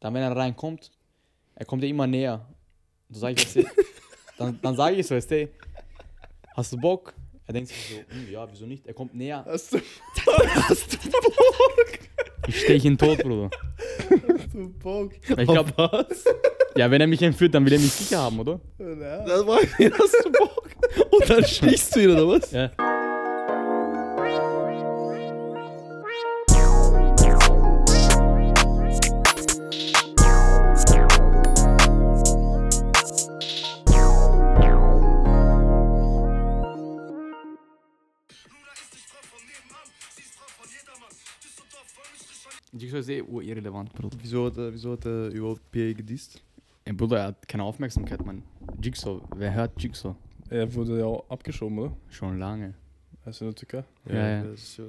Dann, wenn er reinkommt, er kommt ja immer näher. Und so sag ich, weißt du, dann, dann sage ich so, weißt du, hast du Bock? Er denkt sich so, hm, ja, wieso nicht? Er kommt näher. Hast du, Ich stech ihn tot, Bruder. hast du Bock? Ich glaub, was? ja, wenn er mich entführt, dann will er mich sicher haben, oder? Ja. Das war, hast du Bock? Und dann stichst du ihn, oder was? Ja. Ich ist eh irrelevant, Bruder. Wieso hat er, wieso hat er überhaupt PA gedisst? Ey, Bruder, er hat keine Aufmerksamkeit, Mann. Jigsaw, wer hört Jigsaw? Er wurde ja auch abgeschoben, oder? Schon lange. Also in der Türkei. Ja, ja. Das ist ja.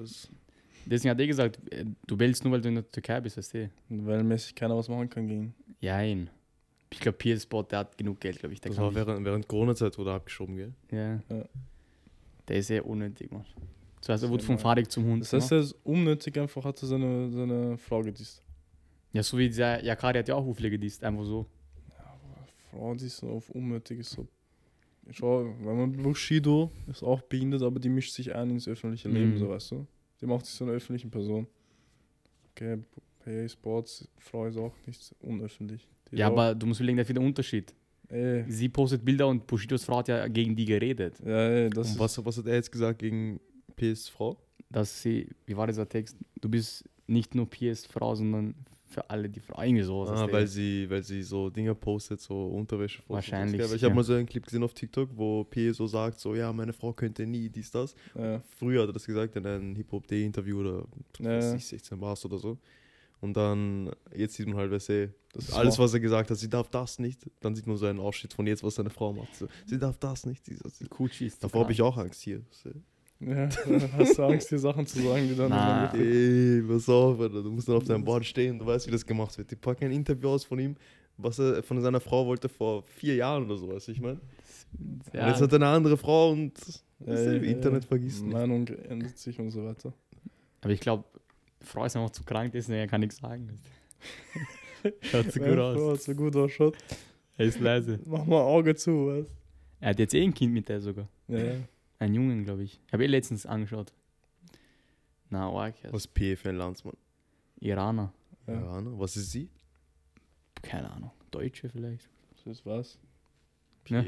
Deswegen hat er gesagt, äh, du wählst nur, weil du in der Türkei bist, weißt du? Weil mäßig keiner was machen kann gegen ihn. Jein. Ich glaube, PS Sport, der hat genug Geld, glaube ich. Der Das kann war nicht- während, während Corona-Zeit wurde er abgeschoben, gell? ja. Ja. Der ist sehr unnötig, Mann. Zuerst, er Sehr wurde vom. Fahrrad zum Hund. Das heißt, er ist unnötig, einfach hat er seine, seine Frau gedisst. ja, so wie dieser Yakari hat ja auch viele gedisst, einfach so. Frau, die ist auf unnötig ist so. Schau, wenn man Bushido ist auch behindert, aber die mischt sich ein ins öffentliche Leben, Mhm. so weißt du. Die macht sich so eine öffentliche Person. Okay, PA Sports, Frau ist auch nicht unöffentlich. Die Ja, ist aber du musst überlegen, der hat wieder Unterschied. Ey, Sie postet Bilder und Bushidos Frau hat ja gegen die geredet. ja, ey, das Und ist, was, was hat er jetzt gesagt gegen PS Frau? Dass sie, wie war dieser Text? Du bist nicht nur PS Frau, sondern für alle die Frau. Irgendwie sowas. Ah, weil sie, weil sie so Dinge postet, so Unterwäsche. Wahrscheinlich, Weil ich ja. habe mal so einen Clip gesehen auf TikTok, wo P so sagt, so ja, meine Frau könnte nie dies, das. ja, Früher hat er das gesagt in einem Hip-Hop-Day-Interview oder Ja, ich, 16 Bars oder so. Und dann, jetzt sieht man halt, weißt du, das ist alles, was er gesagt hat, sie darf das nicht. Dann sieht man so einen Ausschnitt von jetzt, was seine Frau macht. So, sie darf das nicht. Sie, sie. Gucci ist Davor habe ich auch Angst hier. du. Ja, dann hast du Angst, die Sachen zu sagen, die dann. Na. dann Ey, pass auf, Alter. du musst dann auf deinem Board stehen, du weißt, wie das gemacht wird. Die packen ein Interview aus von ihm, was er von seiner Frau wollte vor vier Jahren oder so, weißt du, ich meine. Ja, Jetzt hat er eine andere Frau und du, ja, Internet vergisst nicht. Meinung ändert sich und so weiter. aber ich glaube, Frau ist einfach zu krank, deswegen er kann nichts sagen. Schaut so gut aus. Frau, so gut ausschaut. Er ist leise. Mach mal Auge zu, was? Er hat jetzt eh ein Kind mit der sogar. Ja, ja. Ein Jungen, glaube ich. Ich habe eh letztens angeschaut. Na, arg. ja. Was P für ein Landsmann? Iraner. Ja. Ne? Was ist sie? Keine Ahnung. Deutsche vielleicht. Das ist was. Ja.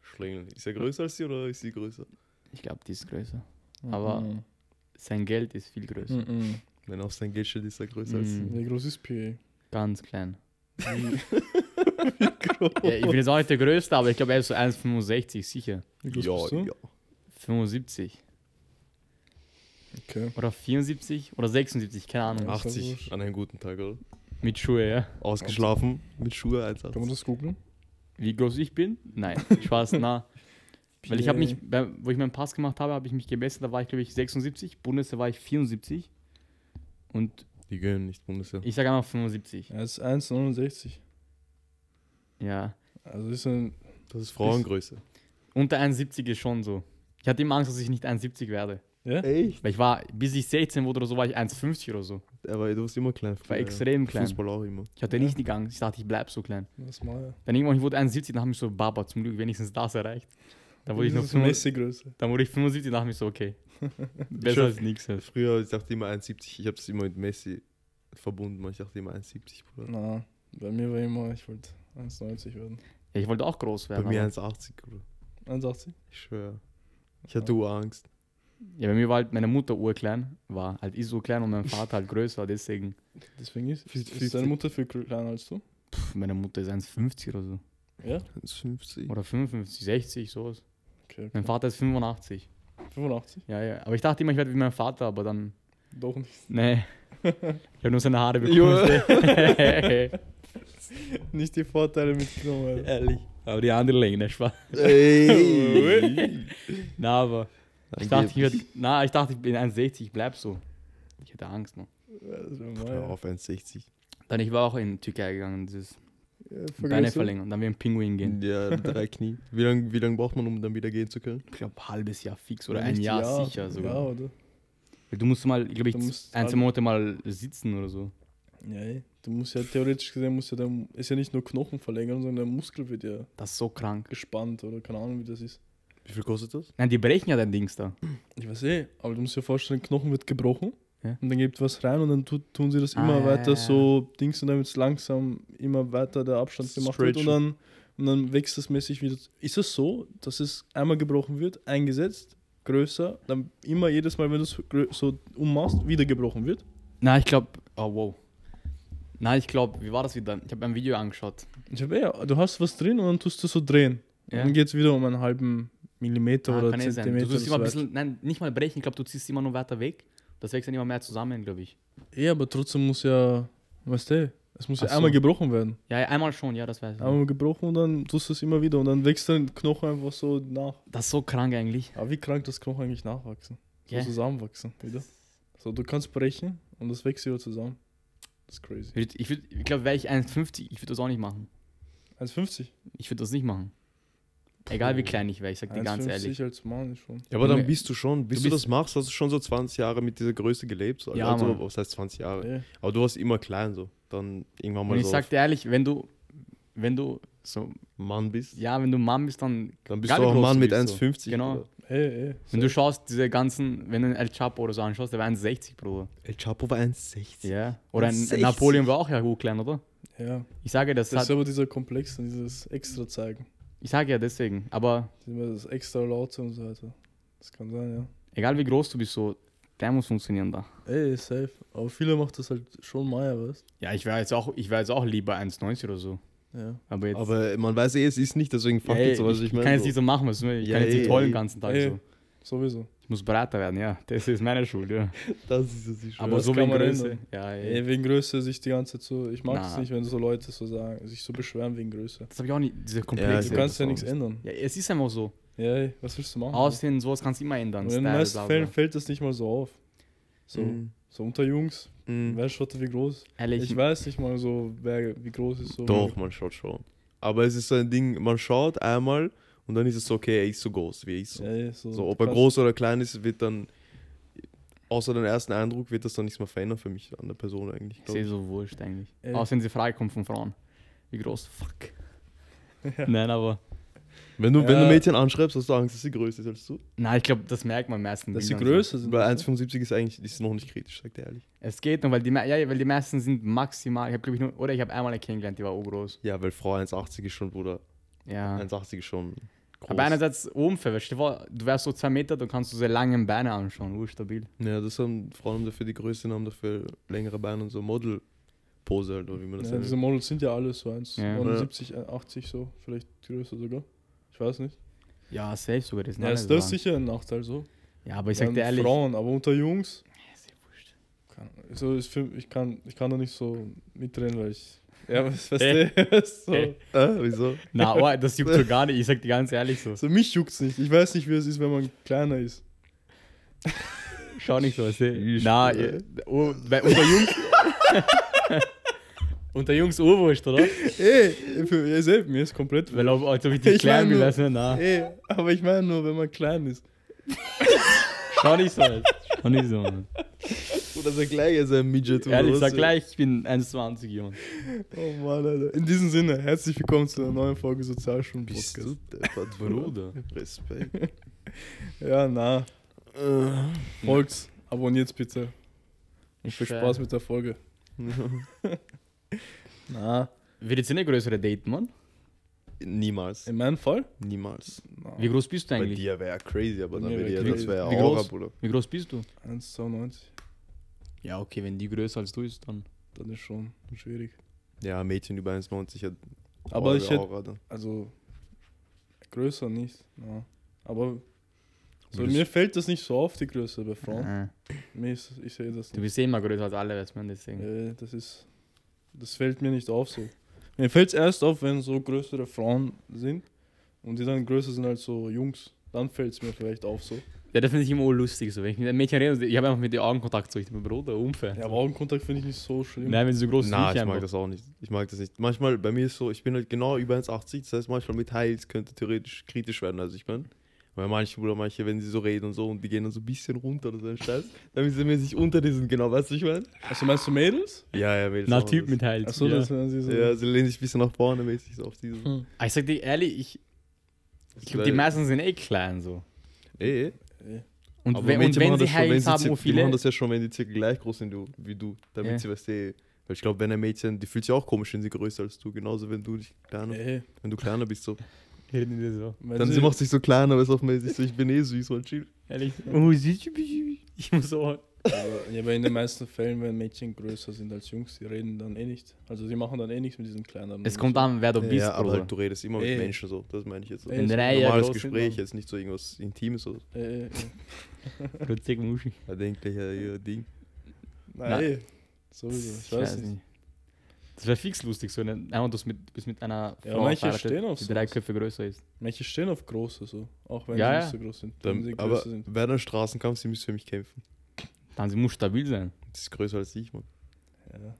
Schlingel. Ist er größer als sie oder ist sie größer? Ich glaube, die ist größer. Aber- Mhm. Sein Geld ist viel größer. Mhm. Wenn auf sein Geld steht, ist er größer als sie. Mhm. Wie groß ist PA? Ganz klein. Wie groß? Ja, ich bin jetzt auch nicht der Größte, aber ich glaube, er ist so 1,65 sicher. Wie groß Ja, bist du? ja. 75. Okay. Oder 74 oder 76, keine Ahnung. Ja. ist ja 80 wurscht. an einem guten Tag, oder? Mit Schuhe, ja. Ausgeschlafen, mit Schuhe, Alter. Kann man das googeln? Wie groß ich bin? Nein, Spaß, na. Weil ich habe mich, bei- wo ich meinen Pass gemacht habe, habe ich mich gemessen, da war ich glaube ich 76, Bundeswehr war ich 74 und Die gönnen nicht Bundeswehr. ich sage einfach 75. Er ist 1,69. Ja, Also ist ein. Das ist Frauengröße. unter 1,70 ist schon so. Ich hatte immer Angst, dass ich nicht 1,70 werde. Ja? Echt? Weil ich war, bis ich 16 wurde oder so, war ich 1,50 oder so. Aber du warst immer klein. Ich war früher. extrem klein. Fußball auch immer. Ich hatte Ja. nicht die Angst, ich dachte, ich bleib so klein. Das mal. Dann irgendwann, ich wurde 1,70, dann habe ich so, Baba, zum Glück wenigstens das erreicht. Dann wurde ich noch das ist 75, Messi-Größe. dann wurde ich 75, dann dachte ich so, okay. Besser als nichts. halt. Früher, ich dachte immer 1,70. Ich habe das immer mit Messi verbunden. Ich dachte immer 1,70, Bruder. Na, bei mir war immer, ich wollte 1,90 werden. Ja, ich wollte auch groß Bei werden. mir aber- 1,80, Bruder. 1,80? Ich schwöre. Ich hatte Urangst. Ja, bei mir war halt meine Mutter urklein, war halt ich so klein und mein Vater halt größer, deswegen, Deswegen ist, ist, 50. ist deine Mutter viel kleiner als du? pff, meine Mutter ist 1,50 oder so. Ja? 1,50. Oder 55, 60, sowas. Okay, okay. Mein Vater ist 85. 85? Ja, ja. Aber ich dachte immer, ich werde wie mein Vater, aber dann, Doch nicht. nee. Ich habe nur seine Haare bekommen. Nicht die Vorteile mitgenommen. Alter. Ehrlich. Aber die andere Länge, ne, Spaß. Ey. Na, aber ich dachte, ich werd, na, ich dachte, ich bin 1,60, ich bleib so. Ich hatte Angst mal, Hör auf 1,60. Dann, ich war auch in Türkei gegangen, dieses Ja, Beine verlängern, dann wie ein Pinguin gehen. Ja, drei Knie. Wie lange wie lang braucht man, um dann wieder gehen zu können? Ich glaube, halbes Jahr fix oder Ja, ein nicht Jahr, sicher sogar. Ja, oder? Du musst mal, glaube ich, ein, zwei Monate mal sitzen oder so. Ja, du musst ja theoretisch gesehen, musst ja der, ist ja nicht nur Knochen verlängern, sondern der Muskel wird ja Das ist so krank. gespannt oder keine Ahnung, wie das ist. Wie viel kostet das? Nein, die brechen ja dein Dings da. Ich weiß eh, aber du musst dir vorstellen, Knochen wird gebrochen Ja. und dann gibt was rein und dann tu, tun sie das Ah, immer ja, weiter ja, so Dings und damit es langsam immer weiter der Abstand gemacht wird und dann, und dann wächst das mäßig wieder. Ist es so, dass es einmal gebrochen wird, eingesetzt, größer, dann immer jedes Mal, wenn du es so ummachst, wieder gebrochen wird? Nein, ich glaube. Oh, wow. Nein, ich glaube, wie war das wieder? Ich habe ein Video angeschaut. Ich habe eh, du hast was drin und dann tust du so drehen. Ja. Und dann geht es wieder um einen halben Millimeter Ah, oder kann eh. Zentimeter. Du tust immer ein bisschen, nein, nicht mal brechen, ich glaube, du ziehst immer nur weiter weg. Das wächst dann immer mehr zusammen, glaube ich. Eh, aber trotzdem muss ja, weißt du, es muss ja Ach so. einmal gebrochen werden. Ja, ja, einmal schon, ja, das weiß ich. Einmal gebrochen und dann tust du es immer wieder und dann wächst dein Knochen einfach so nach. Das ist so krank eigentlich. Aber wie krank das Knochen eigentlich nachwachsen? So Ja. zusammenwachsen wieder. So, du kannst brechen und das wächst wieder zusammen. Das ist crazy. Ich, ich, würd- ich glaube, wäre ich 1,50, ich würde das auch nicht machen. 1,50. Ich würde das nicht machen. Egal wie klein ich wäre, ich sag dir ganz 1,50 ehrlich. als Mann schon. Ja, aber dann bist du schon, bis du du, bist- das machst, hast du schon so 20 Jahre mit dieser Größe gelebt. So. Ja, also, Mann. was heißt 20 Jahre? Eh. Aber du warst immer klein so. Dann irgendwann mal Und ich so sag dir ehrlich, wenn du, wenn du so, Mann bist, ja, wenn du Mann bist, dann, dann bist du auch ein Mann mit bist, so. 1,50. Genau. Eh, eh. Wenn du schaust, diese ganzen, wenn du einen El Chapo oder so anschaust, der war 1,60, Bruder. El Chapo war 1,60. Ja. Oder ein 1,60. Napoleon war auch ja hoch klein, oder? Ja. Ich sage, das, Das hat, ist aber dieser Komplex, dieses extra zeigen. ich sage ja deswegen, aber Immer das extra laute und so weiter. Das kann sein, ja. egal wie groß du bist, so, der muss funktionieren da. Ey, safe. Aber viele macht das halt schon Meier, weißt Ja, ich wäre jetzt auch, ich wäre jetzt auch lieber 1,90 oder so. Ja. Aber jetzt. Aber man weiß eh, es ist nicht, deswegen fuck ja, jetzt sowas. ich, Ich meine, kann jetzt so. nicht so machen, was, ich Ja, kann jetzt nicht toll ey. den ganzen Tag Ey. so. Sowieso. Ich muss breiter werden, ja. Das ist meine Schuld, ja. das ist es nicht Aber das so wegen man Größe. ändern. Ja, Ey, ey. wegen Größe sich die ganze Zeit so. Ich mag es nicht, wenn so Leute so sagen, sich so beschweren wegen Größe. Das habe ich auch nicht, diese Ja, Komplexe. Du Ja, kannst ja nichts ändern. Ja, es ist einfach so. Ja, ey, was willst du machen? Aussehen, sowas kannst du immer ändern. Und in den meisten. Fällen fällt das nicht mal so auf. So, Mhm. So unter Jungs, Mhm. wer schaut wie groß? Ehrlich, Ich weiß nicht mal so, wer wie groß ist so. Doch, man schaut schon. Aber es ist so ein Ding, man schaut einmal und dann ist es so, okay, er ist so groß, wie ich so. Ja, so, So, ob er groß oder klein ist, wird dann, außer den ersten Eindruck, wird das dann nichts mehr verändern für mich an der Person eigentlich. ich glaub sehe ich. so wurscht eigentlich. Ey. Außer wenn sie Frage kommt von Frauen. Wie groß? Fuck. Nein, aber. Wenn du, wenn Ja. du Mädchen anschreibst, hast du Angst, dass sie größer ist als du. Nein, ich glaube, das merkt man meistens. Dass sie größer sind. Bei 1,75 ist eigentlich ist noch nicht kritisch, sagt er ehrlich. Es geht nur, weil die, ja, weil die meisten sind maximal. Ich habe, glaube ich, nur. Oder ich habe einmal eine kennengelernt, die war auch groß. Ja, weil Frau 1,80 ist schon, Bruder. Ja. 1,80 ist schon groß. Aber einerseits Umfeld, weißt du, vor, du wärst so zwei Meter, dann kannst du sehr lange Beine anschauen, urstabil. Ja, das haben Frauen haben dafür die Größe, haben dafür längere Beine und so Model-Pose halt, oder wie man das Ja, diese nennt. Models sind ja alle so 1, Ja. 79, 80 so, vielleicht größer sogar. Ich weiß nicht. Ja, safe sogar. Das Ja, ist das lang. sicher ein Nachteil so. Ja, aber ich sag dir ehrlich. Frauen, aber unter Jungs, Ja, ist ja wurscht. kann, so ist für, ich, kann, ich kann da nicht so mitreden, weil ich. Ja, was weißt du? so. Äh. Wieso? Na, oh, das juckt so gar nicht. Ich sag dir ganz ehrlich so. so, mich juckt's nicht. Ich weiß nicht, wie es ist, wenn man kleiner ist. Schau nicht so, weißt du? Ich- Na, äh. oh, bei, unter Jungs. Unter Jungs urwurscht, oder? Ey, für, ihr seht, mir ist komplett. Weil ob, als ob ich klein weißt du, na. Ey, aber ich meine nur, wenn man klein ist. Schau nicht so. Alter. Schau nicht so, Mann. Oder sag gleich, er ist ein Midget. Ehrlich, sag gleich, ich bin 1,20 Junge. Oh Mann, Alter. In diesem Sinne, herzlich willkommen zu einer neuen Folge Bist Sozialstunden-Podcast. du deppert, Bruder. Respekt. Ja, na, Äh, folgt, abonniert bitte. Ich Viel Spaß mit der Folge. Na, Wird jetzt eine größere Date, Mann? Niemals. in meinem Fall? Niemals. Na, Wie groß bist du Bei eigentlich? dir wäre crazy, aber Bei dann wäre wär ja, das wäre Wie ja Aura, groß? Wie groß bist du? 1,92. Ja, okay, wenn die größer als du ist, dann. Dann ist schon schwierig. Ja, Mädchen über 1,90 hat Aber ich hätte, Aura also, größer nicht. Na. Aber so, mir fällt das nicht so auf, die Größe bei Frauen. Äh, Mir ist, ich sehe das du nicht. bist eh immer größer als alle, weißt du, deswegen. Äh, das ist, das fällt mir nicht auf so. Mir fällt es erst auf, wenn so größere Frauen sind und die dann größer sind als so Jungs. Dann fällt es mir vielleicht auf so. Ja, das finde ich immer lustig, so. Wenn ich mit einem Mädchen rede, ich habe einfach mit den Augenkontakt, so, ich bin Bruder, unfair. Ja, aber Augenkontakt finde ich nicht so schlimm. Nein, wenn sie so groß sind, ich einfach. mag das auch nicht. Ich mag das nicht. Manchmal, bei mir ist so, ich bin halt genau über 1,80, das heißt manchmal mit Heils könnte theoretisch kritisch werden. Also ich bin, Weil manche, Bruder, manche, wenn sie so reden und so und die gehen dann so ein bisschen runter oder so ein Scheiß, damit sie mäßig unter diesen, genau, weißt du, ich meine? Also meinst du Mädels? Ja, ja, Mädels Na, Typ mit Hals. Achso, ja. das sie so. Ja, sie lehnen sich ein bisschen nach vorne mäßig so auf diesen. Hm. Ah, Ich sag dir ehrlich, ich, ich glaube, die meisten sind eh klein so. Eh, eh. Eh. Und Aber wenn, und wenn machen sie sie haben, wo Die machen viele. das ja schon, wenn die circa gleich groß sind wie du, damit Ja. sie, weißt du, weil ich glaube, wenn ein Mädchen, die fühlt sich auch komisch, wenn sie größer als du, genauso wenn du dich kleiner, Ey, wenn du kleiner bist so. Reden die so. Dann sie macht sich so kleiner, aber ist auf mäßig so, ich bin eh süß und chill. Ehrlich. Oh, süß, ich muss so. aber, ja, aber in den meisten Fällen, wenn Mädchen größer sind als Jungs, die reden dann eh nicht. Also die machen dann eh nichts mit diesen kleineren. Es kommt an, wer du bist, ja, aber Bruder. halt, du redest immer mit Eh. Menschen so, das meine ich jetzt so. Eh, drei Jahre Normales Gespräch, jetzt nicht so irgendwas Intimes oder so. Äh, äh, Plötzlich Muschi. Da denkt gleich ja, ihr Ding. nein, Na. eh. Sowieso, ich weiß nicht. Das wäre fix lustig, so eine, einmal du mit, bist mit einer Ja, manche stehen auf die drei. Köpfe größer ist. Manche stehen auf große so, auch wenn Ja, sie ja. nicht so groß sind. Wenn sie Dann, aber sind. wer dann Straßenkampf, sie müsste für mich kämpfen. Dann sie muss stabil sein. Das ist größer als ich, Mann. Ja.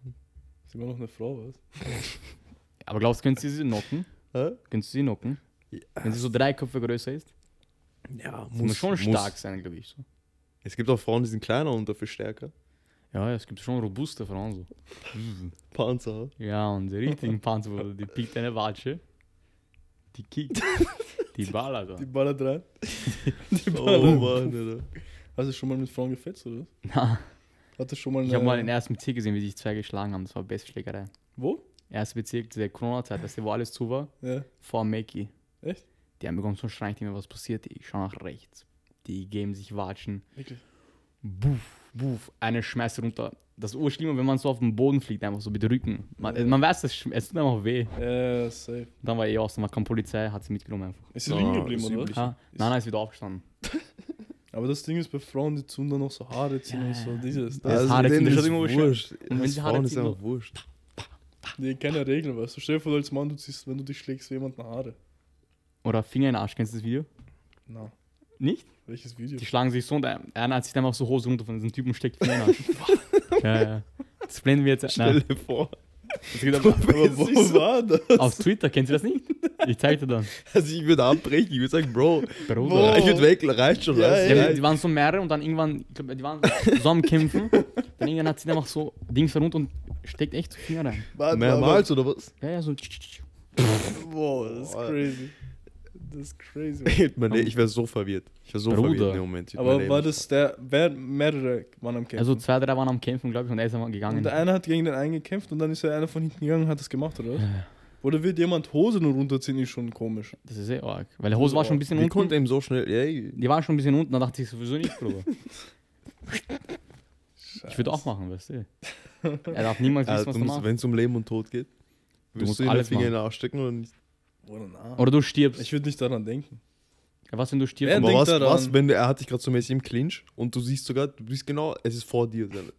Ist immer noch eine Frau, was? Aber glaubst du, könntest du sie knocken? Hä? Könntest du sie knocken? Wenn sie so drei Köpfe größer ist? Ja, Muss, muss schon stark sein, glaube ich. So. Es gibt auch Frauen, die sind kleiner und dafür stärker. Ja, es gibt schon robuste Frauen so. Panzer. Ja, und die richtigen Panzer, die pickt eine Watsche, die kickt, die ballert. Die Alter. ballert rein. Die Oh ballert. Mann, Alter. Hast du schon mal mit Frauen gefetzt, oder? was? Na, Hattest du schon mal ich eine... habe mal den ersten Bezirk gesehen, wie sich zwei geschlagen haben. Das war Bestschlägerei. Wo? Erster Bezirk, der Corona-Zeit, weißt du, wo alles zu war, Ja. vor Makey. Echt? Die haben bekommen so einen Schreien, mir was passiert. Ich schaue nach rechts. Die geben sich Watschen. Wirklich? Buff, buff, eine schmeißt runter. Das ist urschlimmer, wenn man so auf dem Boden fliegt, einfach so mit dem Rücken. Man, man weiß, es, es tut einfach weh. Ja, safe. Dann war eh aus, dann kam Polizei, hat sie mitgenommen einfach. Ist sie Ah, liegen geblieben, ist oder? üblich. Ah, nein, nein, ist wieder aufgestanden. Aber das Ding ist bei Frauen, die tun dann noch so Haare ziehen Ja, und so. ja. Dieses. Das Das, Haare ziehen, das ist ist schön. wurscht. Und wenn sie Haare ist ziehen, einfach wurscht. nee, keine Regeln, weißt du. Stell dir vor, als Mann, du ziehst, wenn du dich schlägst, für jemanden Haare. Oder Finger in den Arsch, kennst du das Video? Na, Nicht? welches Video? Die schlagen sich so und einer hat sich einfach so Hose runter von diesem Typen und steckt ja, ja. Das blenden wir jetzt. Stell dir vor. das geht aber Aber wo war das? auf Twitter, kennst du das nicht? Ich zeig dir dann. Also ich würde abbrechen, ich würde sagen, Bro, Bruder. ich würde weg, reicht schon. Ja, weißt Ja, du? die, die waren so mehrere und dann irgendwann, ich glaube, die waren so am Kämpfen. Dann irgendwann hat sie einfach so Dings runter und steckt echt so Finger rein. Warte, Mehrmals oder was? Ja, ja, so. Boah, das ist crazy. Das ist crazy. Mann, ich wäre so verwirrt. Ich wäre so Bruder. verwirrt in dem Moment. Aber war das der, wer, mehrere waren am Kämpfen? Also zwei, drei waren am Kämpfen, glaube ich, und er ist einmal gegangen. und der eine hat gegen den einen gekämpft und dann ist der eine von hinten gegangen und hat das gemacht, oder was? Ja. Oder wird jemand Hose nur runterziehen, ist schon komisch. Das ist eh arg. Weil der Hose war schon ein bisschen Wie unten. konnte ihm so schnell. Ey, Die waren schon ein bisschen unten, da dachte ich sowieso nicht, Bruder. Ich würde auch machen, weißt du. Er darf niemals wissen, was du machst. wenn es um Leben und Tod geht, Du willst musst du ihm den alles Finger in den Arsch stecken oder nicht? Oder na. Oder du stirbst. Ich würde nicht daran denken. Ja, was, wenn du stirbst? Wer Aber denkt was, daran? was, wenn er hat dich gerade so mäßig im Clinch und du siehst sogar, du bist genau, es ist vor dir. Seine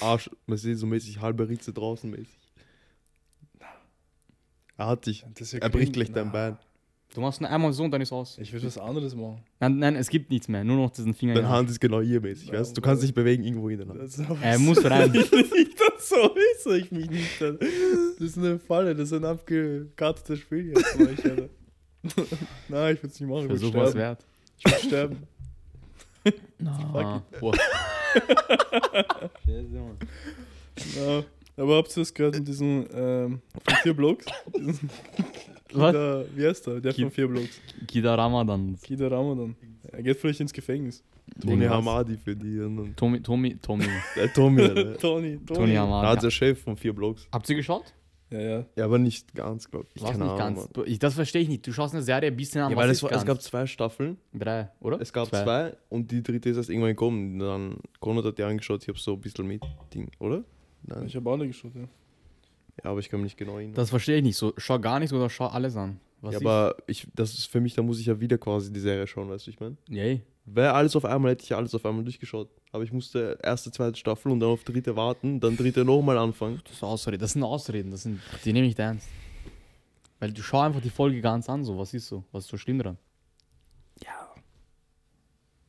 Arsch, man sieht so mäßig halbe Ritze draußen mäßig. Er hat dich. Das ist ja Er bricht gleich dein. Bein. Du machst nur einmal so und dann ist aus. Ich würde was anderes machen. Nein, nein, es gibt nichts mehr. Nur noch diesen Finger. in Deine. Hand ist genau hier mäßig, Ja, weißt du? Kannst dich bewegen irgendwo hin. Er muss rein. so ist, soll ich mich nicht. Dann. Das ist eine Falle, das ist ein abgekartetes Spiel jetzt. für euch, Alter. Nein, ich würde es nicht machen. Ich würde Versuch was sterben. wert. Ich würde sterben. Scheiße, Mann. Ja. Aber habt ihr das gehört mit diesen ähm, vier Blocks? Kida, wie heißt der? Der Ki- von vier Blocks. Kida Ramadan. Kida Ramadan. Er geht vielleicht ins Gefängnis. Tony. Hamadi für die. Tommy, Tommy, Tommy. der Tommy. Tony, Tony. Tony Da hat der Chef von vier Blocks. Habt ihr geschaut? Ja, ja. Ja, aber nicht ganz, glaube ich. Was nicht Ahnung, ganz. Ich, das verstehe ich nicht. Du schaust eine Serie ein bisschen an. Ja, was weil es, ist war, es gab zwei Staffeln. drei, oder? Es gab zwei. und die dritte ist erst irgendwann gekommen. Dann Konrad hat die angeschaut, ich habe so ein bisschen mit Ding, oder? Nein. Ich habe alle geschaut, ja. Ja, aber ich kann mich nicht genau erinnern. Das verstehe ich nicht. So, schau gar nichts oder schau alles an. Was ja, aber ich, das ist für mich, da muss ich ja wieder quasi die Serie schauen, weißt du, ich meine? Yay. Wäre alles auf einmal, hätte ich alles auf einmal durchgeschaut. Aber ich musste erste, zweite Staffel und dann auf dritte warten, dann dritte nochmal anfangen. Das, ist Ausreden. das sind Ausreden. Das sind, die nehme ich ernst. Weil du schau einfach die Folge ganz an. So, was ist so? Was ist so schlimm dran?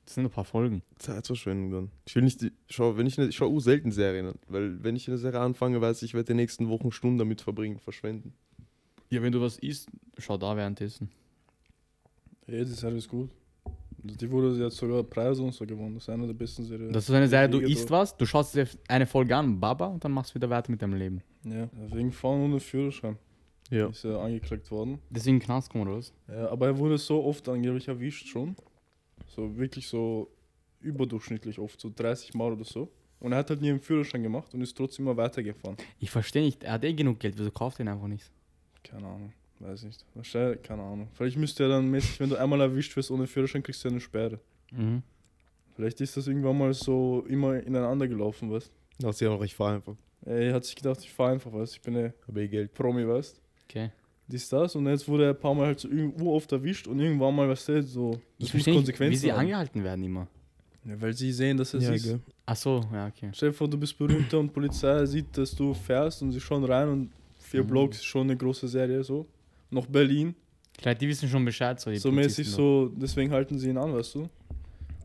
Das sind ein paar Folgen. Zeitverschwendung dann. Ich will nicht, die, schau, wenn ich, eine, ich schaue uh, selten Serien, weil wenn ich eine Serie anfange, weiß ich, ich werde die nächsten Wochen Stunden damit verbringen, verschwenden. Ja, wenn du was isst, schau da währenddessen. Ja, das ist alles gut. Die wurde jetzt sogar Preise und so gewonnen. Das ist eine der besten Serien. Das ist eine Serie, du isst was, du schaust dir eine Folge an, Baba, und dann machst du wieder weiter mit deinem Leben. Ja, wegen Fahren ohne Führerschein Ja. ist er angeklagt worden. Deswegen Knast kommen oder was? Ja, aber er wurde so oft angeblich erwischt schon. So wirklich so überdurchschnittlich oft, so 30 Mal oder so. Und er hat halt nie einen Führerschein gemacht und ist trotzdem immer weitergefahren. Ich verstehe nicht, er hat eh genug Geld, wieso kauft er ihn einfach nicht? Keine Ahnung, weiß nicht. Wahrscheinlich, keine Ahnung. Vielleicht müsste er dann mäßig, wenn du einmal erwischt wirst ohne Führerschein, kriegst du eine Sperre. Mhm. Vielleicht ist das irgendwann mal so immer ineinander gelaufen, weißt Da hast du ja noch, ich fahr einfach. Er hat sich gedacht, ich fahr einfach, weißt du. Ich bin eine Hab eh Geld. Promi, weißt du. Okay. Dies, das. Und jetzt wurde er ein paar Mal halt so irgendwo oft erwischt und irgendwann mal, weißt du, so. Ich muss nicht, wie Konsequenzen sie haben. angehalten werden immer. Ja, weil sie sehen, dass es Ja, ist. gell. Ach so, ja, okay. Stell dir vor, du bist berühmter und Polizei sieht, dass du fährst und sie schauen rein und vier Mhm. Blocks ist schon eine große Serie so. Noch Berlin, Vielleicht die wissen schon Bescheid, so die so mäßig so, deswegen halten sie ihn an, weißt du.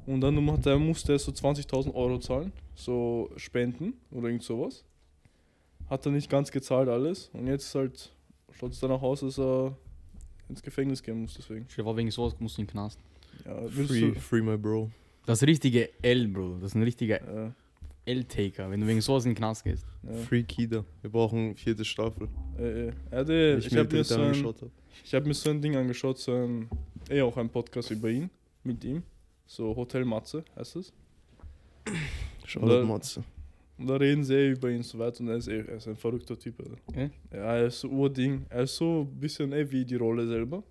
Und dann musste er so 20.000 Euro zahlen, so Spenden oder irgend sowas. Hat er nicht ganz gezahlt alles und jetzt halt schaut es danach aus, dass er ins Gefängnis gehen muss, deswegen. dir vor, wegen sowas musst du in den Knast. Ja, Free, free my bro. Das richtige L, Bro. Das ist ein richtiger ja, L-Taker, wenn du wegen sowas in den Knast gehst. ja, Free Kida. Wir brauchen vierte Staffel. äh, äh. Er hatte, Ich, ich habe mir, so ein, hab. ich hab mir so ein Ding angeschaut, so ein, eh auch ein Podcast über ihn, mit ihm. So Hotel Matze heißt es. Shoutout Matze. Und da reden sie über ihn so weit und er ist, er ist ein verrückter Typ. Alter. Ja? Ja, er ist so Urding. Er ist so ein bisschen eh wie die Rolle selber.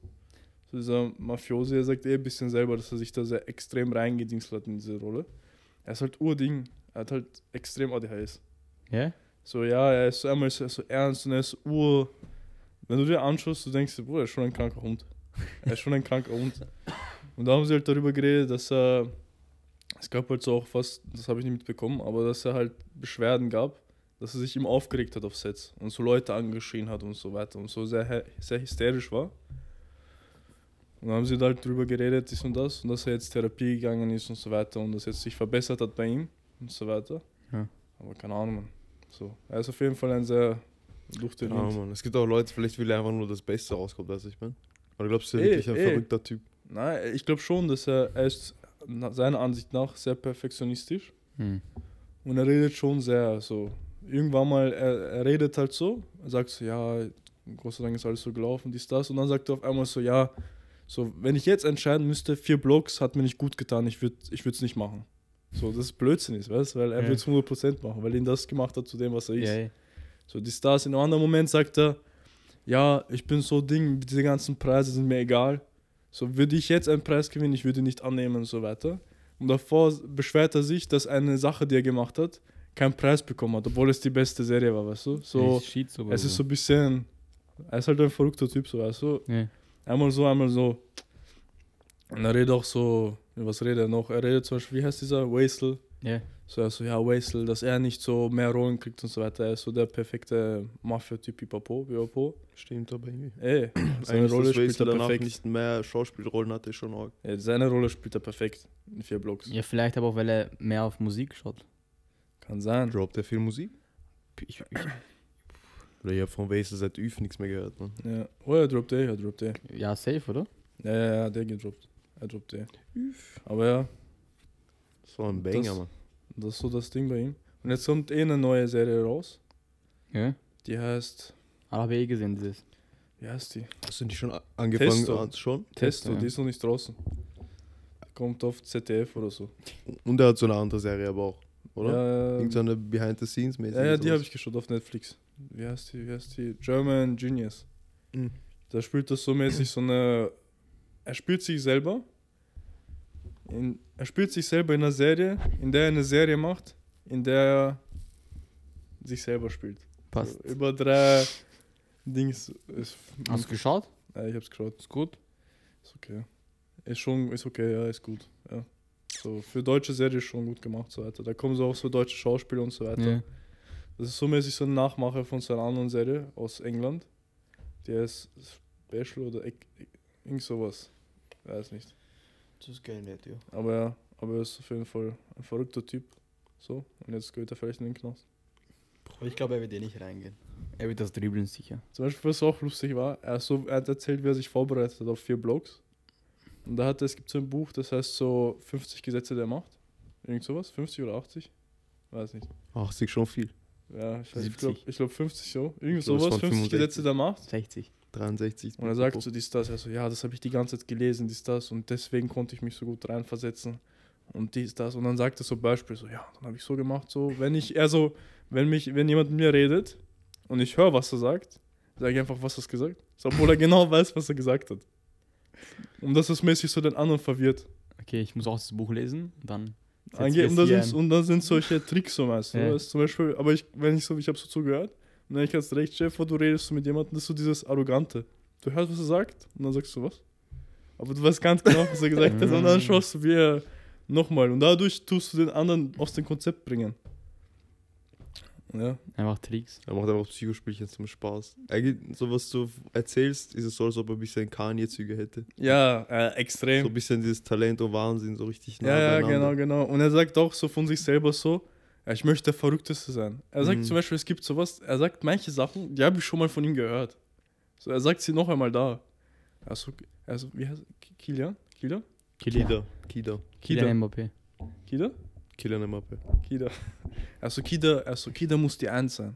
So dieser Mafiosi, er sagt eh ein bisschen selber, dass er sich da sehr extrem reingedingst hat in diese Rolle. Er ist halt Urding. Er hat halt extrem ADHS. Ja? So, ja, er ist so einmal so, so ernst und er ist Ur. Wenn du dir anschaust, du denkst, Bruder, er ist schon ein kranker Hund. Er ist schon ein kranker Hund. Und da haben sie halt darüber geredet, dass er. Es gab halt so auch was, das habe ich nicht mitbekommen, aber dass er halt Beschwerden gab, dass er sich immer aufgeregt hat auf Sets und so Leute angeschrien hat und so weiter und so sehr, sehr hysterisch war. Und dann haben sie halt drüber geredet, dies und das, und dass er jetzt Therapie gegangen ist und so weiter und dass jetzt sich verbessert hat bei ihm und so weiter. Ja. Aber keine Ahnung, Mann. So, er ist auf jeden Fall ein sehr Ja, durchtrainiert. Mann. Es gibt auch Leute, vielleicht will er einfach nur das Beste rauskommen, weiß ich mein. Oder glaubst du, er Eh, ist wirklich ein eh. verrückter Typ? Nein, ich glaube schon, dass er, er ist seiner Ansicht nach sehr perfektionistisch Hm. und er redet schon sehr so. Irgendwann mal, er, er redet halt so, er sagt so, ja, Gott sei Dank ist alles so gelaufen, dies, das. Und dann sagt er auf einmal so, ja, so, wenn ich jetzt entscheiden müsste, vier Blocks hat mir nicht gut getan, ich würde es ich würd's nicht machen. So, das ist Blödsinn ist, weißt du, weil er Ja. würde es 100% machen, weil ihn das gemacht hat zu dem, was er ist. Ja, ja. So, die Stars in einem anderen Moment sagt er, ja, ich bin so Ding, diese ganzen Preise sind mir egal. So, würde ich jetzt einen Preis gewinnen, ich würde ihn nicht annehmen und so weiter. Und davor beschwert er sich, dass eine Sache, die er gemacht hat, keinen Preis bekommen hat, obwohl es die beste Serie war, weißt du? So, es ist so ein bisschen, er ist halt ein verrückter Typ, so, weißt du? Ja. Einmal so, einmal so. Und er redet auch so, was redet er noch? Er redet zum Beispiel, wie heißt dieser? Wastel. Ja. So, also, ja, Wastel, dass er nicht so mehr Rollen kriegt und so weiter. Er ist so der perfekte Mafia-Typ, Pipapo, Pipapo. Stimmt aber irgendwie. Ey, seine Eigentlich, Rolle spielt Wastel er danach perfekt. nicht mehr Schauspielrollen hatte, ist schon arg. Ja, seine Rolle spielt er perfekt in vier Blocks. ja, vielleicht aber auch, weil er mehr auf Musik schaut. Kann sein. Droppt er viel Musik? Ich, ich, Oder ich hab von Wastel seit Üf nichts mehr gehört, man. Ja. Oh, er droppt eh, er droppt eh. ja, safe, oder? Ja, ja, ja, der gedroppt. Er droppt eh. Aber ja, Das war ein Banger, Das- man. das ist so das Ding bei ihm. Und jetzt kommt eh eine neue Serie raus. Ja. Die heißt, Aber habe ich eh gesehen, dieses. wie heißt die? Hast du nicht schon angefangen Testo. anzuschauen? Testo, ja. die ist noch nicht draußen. Kommt auf ZDF oder so. Und er hat so eine andere Serie aber auch, oder? Ja, Irgend so eine Behind-the-Scenes-mäßig. ja, ja, die habe ich geschaut auf Netflix. Wie heißt die? Wie heißt die? German Genius. Mhm. Da spielt das so mäßig so eine. Er spielt sich selber. In, er spielt sich selber in einer Serie, in der er eine Serie macht, in der er sich selber spielt. Passt. So, über drei Dings. Ist, Hast du geschaut? ja, ich hab's geschaut. Ist gut. Ist okay. Ist schon, ist okay, ja, ist gut. Ja. So, für deutsche Serie ist schon gut gemacht, so weiter. Da kommen so auch so deutsche Schauspieler und so weiter. Ja. Das ist so mäßig so ein Nachmacher von so einer anderen Serie aus England. Der ist Special oder irgend sowas. Weiß nicht. Das ist geil nett, ja. Aber ja, aber er ist auf jeden Fall ein verrückter Typ. So, und jetzt geht er vielleicht in den Knast. Aber ich glaube, er wird eh nicht reingehen. Er wird das dribbeln sicher. Zum Beispiel, was auch lustig war, er, so, er hat erzählt, wie er sich vorbereitet hat auf vier Blogs. Und da hat er, es gibt so ein Buch, das heißt so 50 Gesetze der Macht. Irgend sowas, 50 oder 80? Weiß nicht. 80 schon viel. Ja, ich, weiß- ich 70. glaube ich glaub 50 so. Irgend Ich sowas, waren 50 Gesetze 65. der Macht. 60. 63. Und er sagt so dies, das. Er so, ja, das habe ich die ganze Zeit gelesen, dies, das. Und deswegen konnte ich mich so gut reinversetzen. Und dies, das. Und dann sagt er so Beispiel, so, ja, dann habe ich so gemacht, so, wenn ich, er so, wenn mich, wenn jemand mit mir redet und ich höre, was er sagt, sage ich einfach, was er gesagt so, Obwohl er genau weiß, was er gesagt hat. Und das ist mäßig so den anderen verwirrt. Okay, ich muss auch das Buch lesen. Dann. Ange ich und, es da sind, und da sind solche Tricks so meist. Ja. Ja. Zum Beispiel, aber ich, wenn ich so, ich habe so zugehört, dann ich hast recht, Chef, wo du redest so mit jemandem, das ist so dieses Arrogante. Du hörst, was er sagt, und dann sagst du was. Aber du weißt ganz genau, was er gesagt hat, und dann Mm. schaust du, wie er nochmal. Und dadurch tust du den anderen aus dem Konzept bringen. Ja. Einfach Tricks. Er macht einfach Psychospielchen zum Spaß. Eigentlich, so was du erzählst, ist es so, als ob er ein bisschen Kanye-Züge hätte. Ja, äh, So extrem. ein bisschen dieses Talent und Wahnsinn, so richtig nah Ja, ja, genau, genau. Und er sagt auch so von sich selber so, ich möchte der Verrückteste sein. Er sagt Mhm. zum Beispiel, es gibt sowas, er sagt manche Sachen, die habe ich schon mal von ihm gehört. So, er sagt sie noch einmal da. Also, also wie heißt Kilian? Kilian? Kilian. Kida. Kida. Kilian Mbappé. Kida? Kilian Mbappe. Kida. Also Kida, also Kida muss die Eins sein.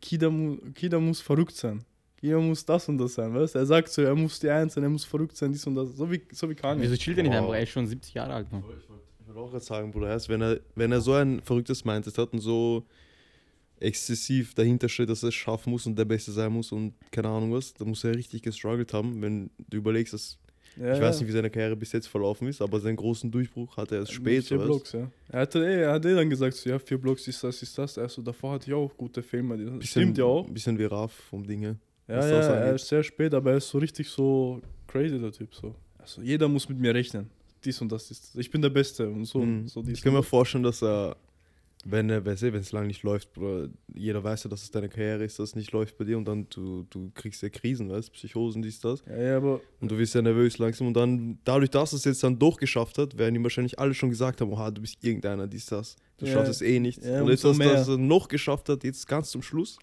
Kida, mu Kida muss verrückt sein. Kida muss das und das sein, weißt du? Er sagt so, er muss die Eins sein, er muss verrückt sein, dies und das. So wie, so wie Kanye. Wieso chillt er nicht Wow. einfach? Er ist schon 70 Jahre alt noch. Ich wollte auch gerade sagen, Bruder, heißt, wenn er, wenn er so ein verrücktes Mindset hat und so exzessiv dahinter steht, dass er es schaffen muss und der Beste sein muss und keine Ahnung was, dann muss er richtig gestruggelt haben, wenn du überlegst, dass Ja, ich weiß nicht, wie seine Karriere bis jetzt verlaufen ist, aber seinen großen Durchbruch hatte er erst spät. Vier? Blocks, ja. Er hatte er hat eh dann gesagt, so, ja, vier Blocks ist das, ist das. Also davor hatte ich auch gute Filme. Bisschen, Stimmt ja auch. Bisschen wie Raff vom Ding her. Ja, ja, er ist sehr spät, aber er ist so richtig so crazy, der Typ. So. Also jeder muss mit mir rechnen. Dies und das ist. Ich bin der Beste und so. Mhm. so dies ich kann und mir vorstellen, dass er, wenn er, weiß ich, wenn es lang nicht läuft, Bruder, jeder weiß ja, dass es deine Karriere ist, dass es nicht läuft bei dir und dann du, du kriegst ja Krisen, weißt Psychosen, dies, das. Ja, ja, aber Und du wirst ja nervös langsam und dann, dadurch, dass es jetzt dann durchgeschafft hat, werden ihm wahrscheinlich alle schon gesagt haben, oha, du bist irgendeiner, dies, das. Du Ja. schaffst es eh nicht. Ja, und jetzt, dass, dass er noch geschafft hat, jetzt ganz zum Schluss,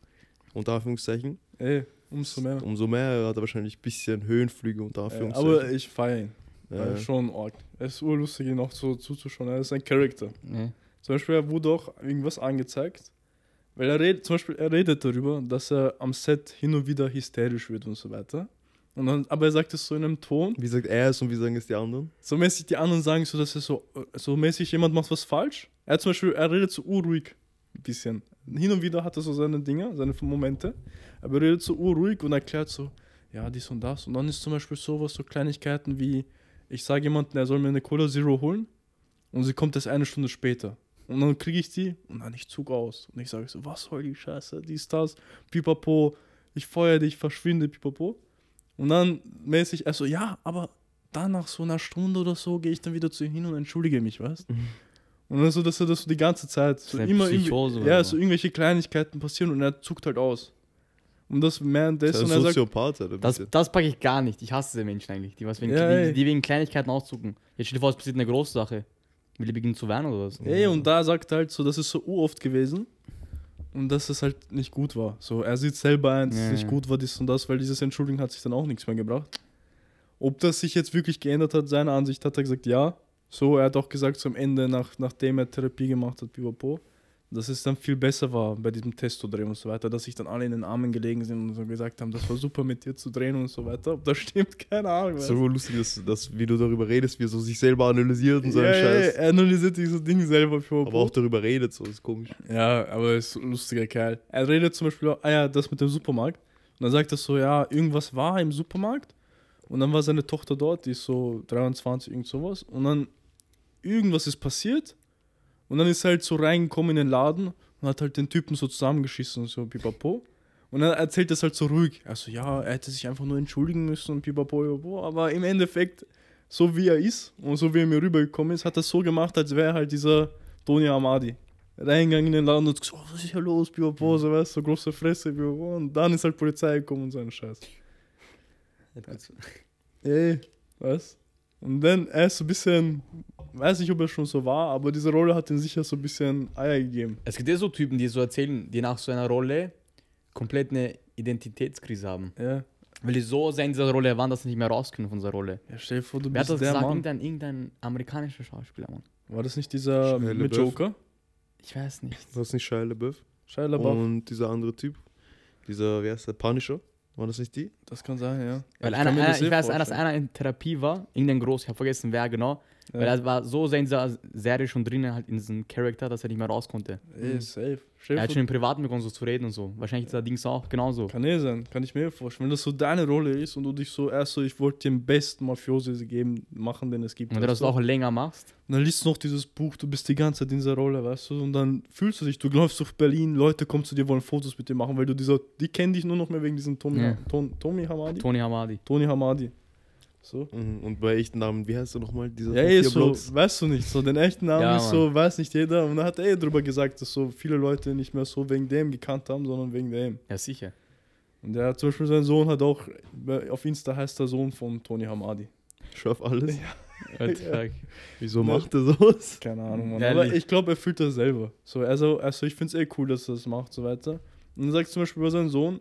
unter Anführungszeichen, ey, umso mehr. umso mehr hat er wahrscheinlich ein bisschen Höhenflüge unter Anführungszeichen. aber ich feiere ihn. Ja, Ja, ja. schon arg. Es ist urlustig, ihn auch so zuzuschauen. Er ist ein Charakter. Nee. Zum Beispiel, er wurde auch irgendwas angezeigt, weil er redet, zum Beispiel, er redet darüber, dass er am Set hin und wieder hysterisch wird und so weiter. Und dann, aber er sagt es so in einem Ton, Wie sagt er es und wie sagen es die anderen? so mäßig die anderen sagen so, dass er so, so mäßig jemand macht was falsch. Er zum Beispiel, er redet so urruhig ein bisschen. Hin und wieder hat er so seine Dinge, seine Momente, aber er redet so urruhig und erklärt so, ja, dies und das. Und dann ist zum Beispiel sowas, so Kleinigkeiten wie, ich sage jemandem, er soll mir eine Cola Zero holen und sie kommt erst eine Stunde später. Und dann kriege ich die und dann ich zug aus. Und ich sage so, was soll die Scheiße, dies, das, pipapo, ich feuer dich, verschwinde, pipapo. Und dann mäßig, also ja, aber dann nach so einer Stunde oder so gehe ich dann wieder zu ihm hin und entschuldige mich, weißt Und dann so, dass er das so die ganze Zeit, so immer irgendwie, ja, so. irgendwelche Kleinigkeiten passieren und er zuckt halt aus. Und das während Das des ist und ein sagt, Soziopath, oder? Das, das packe ich gar nicht. Ich hasse diese Menschen eigentlich, die, was wegen, Ja, die, die wegen Kleinigkeiten auszucken. Jetzt dir vor, es passiert eine große Sache. Will die beginnen zu weinen oder was? ey, und da sagt er halt so, das ist so oft gewesen und dass es halt nicht gut war. So, er sieht selber ein, dass es Ja, nicht ja. gut war, dies und das, weil dieses Entschuldigen hat sich dann auch nichts mehr gebracht. Ob das sich jetzt wirklich geändert hat, seine Ansicht, hat er gesagt, ja. So, er hat auch gesagt, zum Ende, nach, nachdem er Therapie gemacht hat, pipapo, dass es dann viel besser war bei diesem Testo-Dreh und so weiter, dass sich dann alle in den Armen gelegen sind und so gesagt haben, das war super mit dir zu drehen und so weiter. Ob das stimmt, keine Ahnung. So lustig, dass, dass, wie du darüber redest, wie er so sich selber analysiert und so ja, ein ja, Scheiß. er analysiert dieses Ding selber, pipapo. Aber auch darüber redet, so ist komisch. Ja, aber er ist ein lustiger Kerl. Er redet zum Beispiel, auch, ah ja, das mit dem Supermarkt. Und dann sagt er so, ja, irgendwas war im Supermarkt. Und dann war seine Tochter dort, die ist so 23, irgend sowas. Und dann irgendwas ist passiert. Und dann ist er halt so reingekommen in den Laden und hat halt den Typen so zusammengeschissen und so pipapo. Und dann erzählt das halt so ruhig. Also ja, er hätte sich einfach nur entschuldigen müssen und pipapo, pipapo. Aber im Endeffekt, so wie er ist und so wie er mir rübergekommen ist, hat er so gemacht, als wäre er halt dieser Tony Amadi reingegangen in den Laden und gesagt, oh, was ist hier los, Pipapo, so weißt du, so große Fresse, Pipapo. Und dann ist halt Polizei gekommen und so ein Scheiß. Ey, was? Und dann, er ist so ein bisschen, weiß nicht, ob er schon so war, aber diese Rolle hat ihm sicher so ein bisschen Eier gegeben. Es gibt ja so Typen, die so erzählen, die nach so einer Rolle komplett eine Identitätskrise haben. Ja. Weil die so sehr in dieser Rolle waren, dass sie nicht mehr raus können von dieser Rolle. Ja, stell dir vor, du Wer hat bist das der gesagt? Mann. Irgendein, irgendein amerikanischer Schauspieler, Mann. War das nicht dieser Shia mit. Joker? Ich weiß nicht. War das nicht Shia LaBeouf? Shia LaBeouf. Und dieser andere Typ, dieser, wie heißt der, Punisher? War das nicht die? Das kann sein, ja. Weil Ich einer, einer, ich weiß, dass einer in Therapie war, irgendein groß, ich habe vergessen, wer genau. Ja. Weil er war so sehr in dieser Serie schon drinnen, halt in diesem Charakter, dass er nicht mehr raus konnte. Ey, safe. Stell dir Er hat schon im Privaten begonnen, so zu reden und so. Wahrscheinlich ist der Dings auch genauso. Kann eh sein, kann ich mir vorstellen. Wenn das so deine Rolle ist und du dich so erst so, ich wollte den besten Mafiosi geben, machen, den es gibt. Und wenn du das auch länger machst, Und dann liest du noch dieses Buch, du bist die ganze Zeit in dieser Rolle, weißt du? Und dann fühlst du dich, du läufst durch Berlin, Leute kommen zu dir, wollen Fotos mit dir machen, weil du dieser, die kennen dich nur noch mehr wegen diesem Tommy, Ja. Ton, Tommy Hamadi? Tony Hamadi. Tony Hamadi. So. Mhm. Und bei echten Namen, wie heißt du nochmal? Dieser Ja, vier so, Blocks? weißt du nicht, so den echten Namen Ja, ist so, weiß nicht jeder. Und dann hat er eh drüber gesagt, dass so viele Leute nicht mehr so wegen dem gekannt haben, sondern wegen dem. Ja, sicher. Und der hat zum Beispiel sein Sohn hat auch, auf Insta heißt der Sohn von Tony Hamadi. Schaff alles. Ja. fuck? Wieso Ne. macht er sowas? Keine Ahnung, Mann. Ehrlich. Aber ich glaube, er fühlt das selber. So, also, also ich finde es eh cool, dass er das macht, so weiter. Und dann sagt zum Beispiel über seinen Sohn,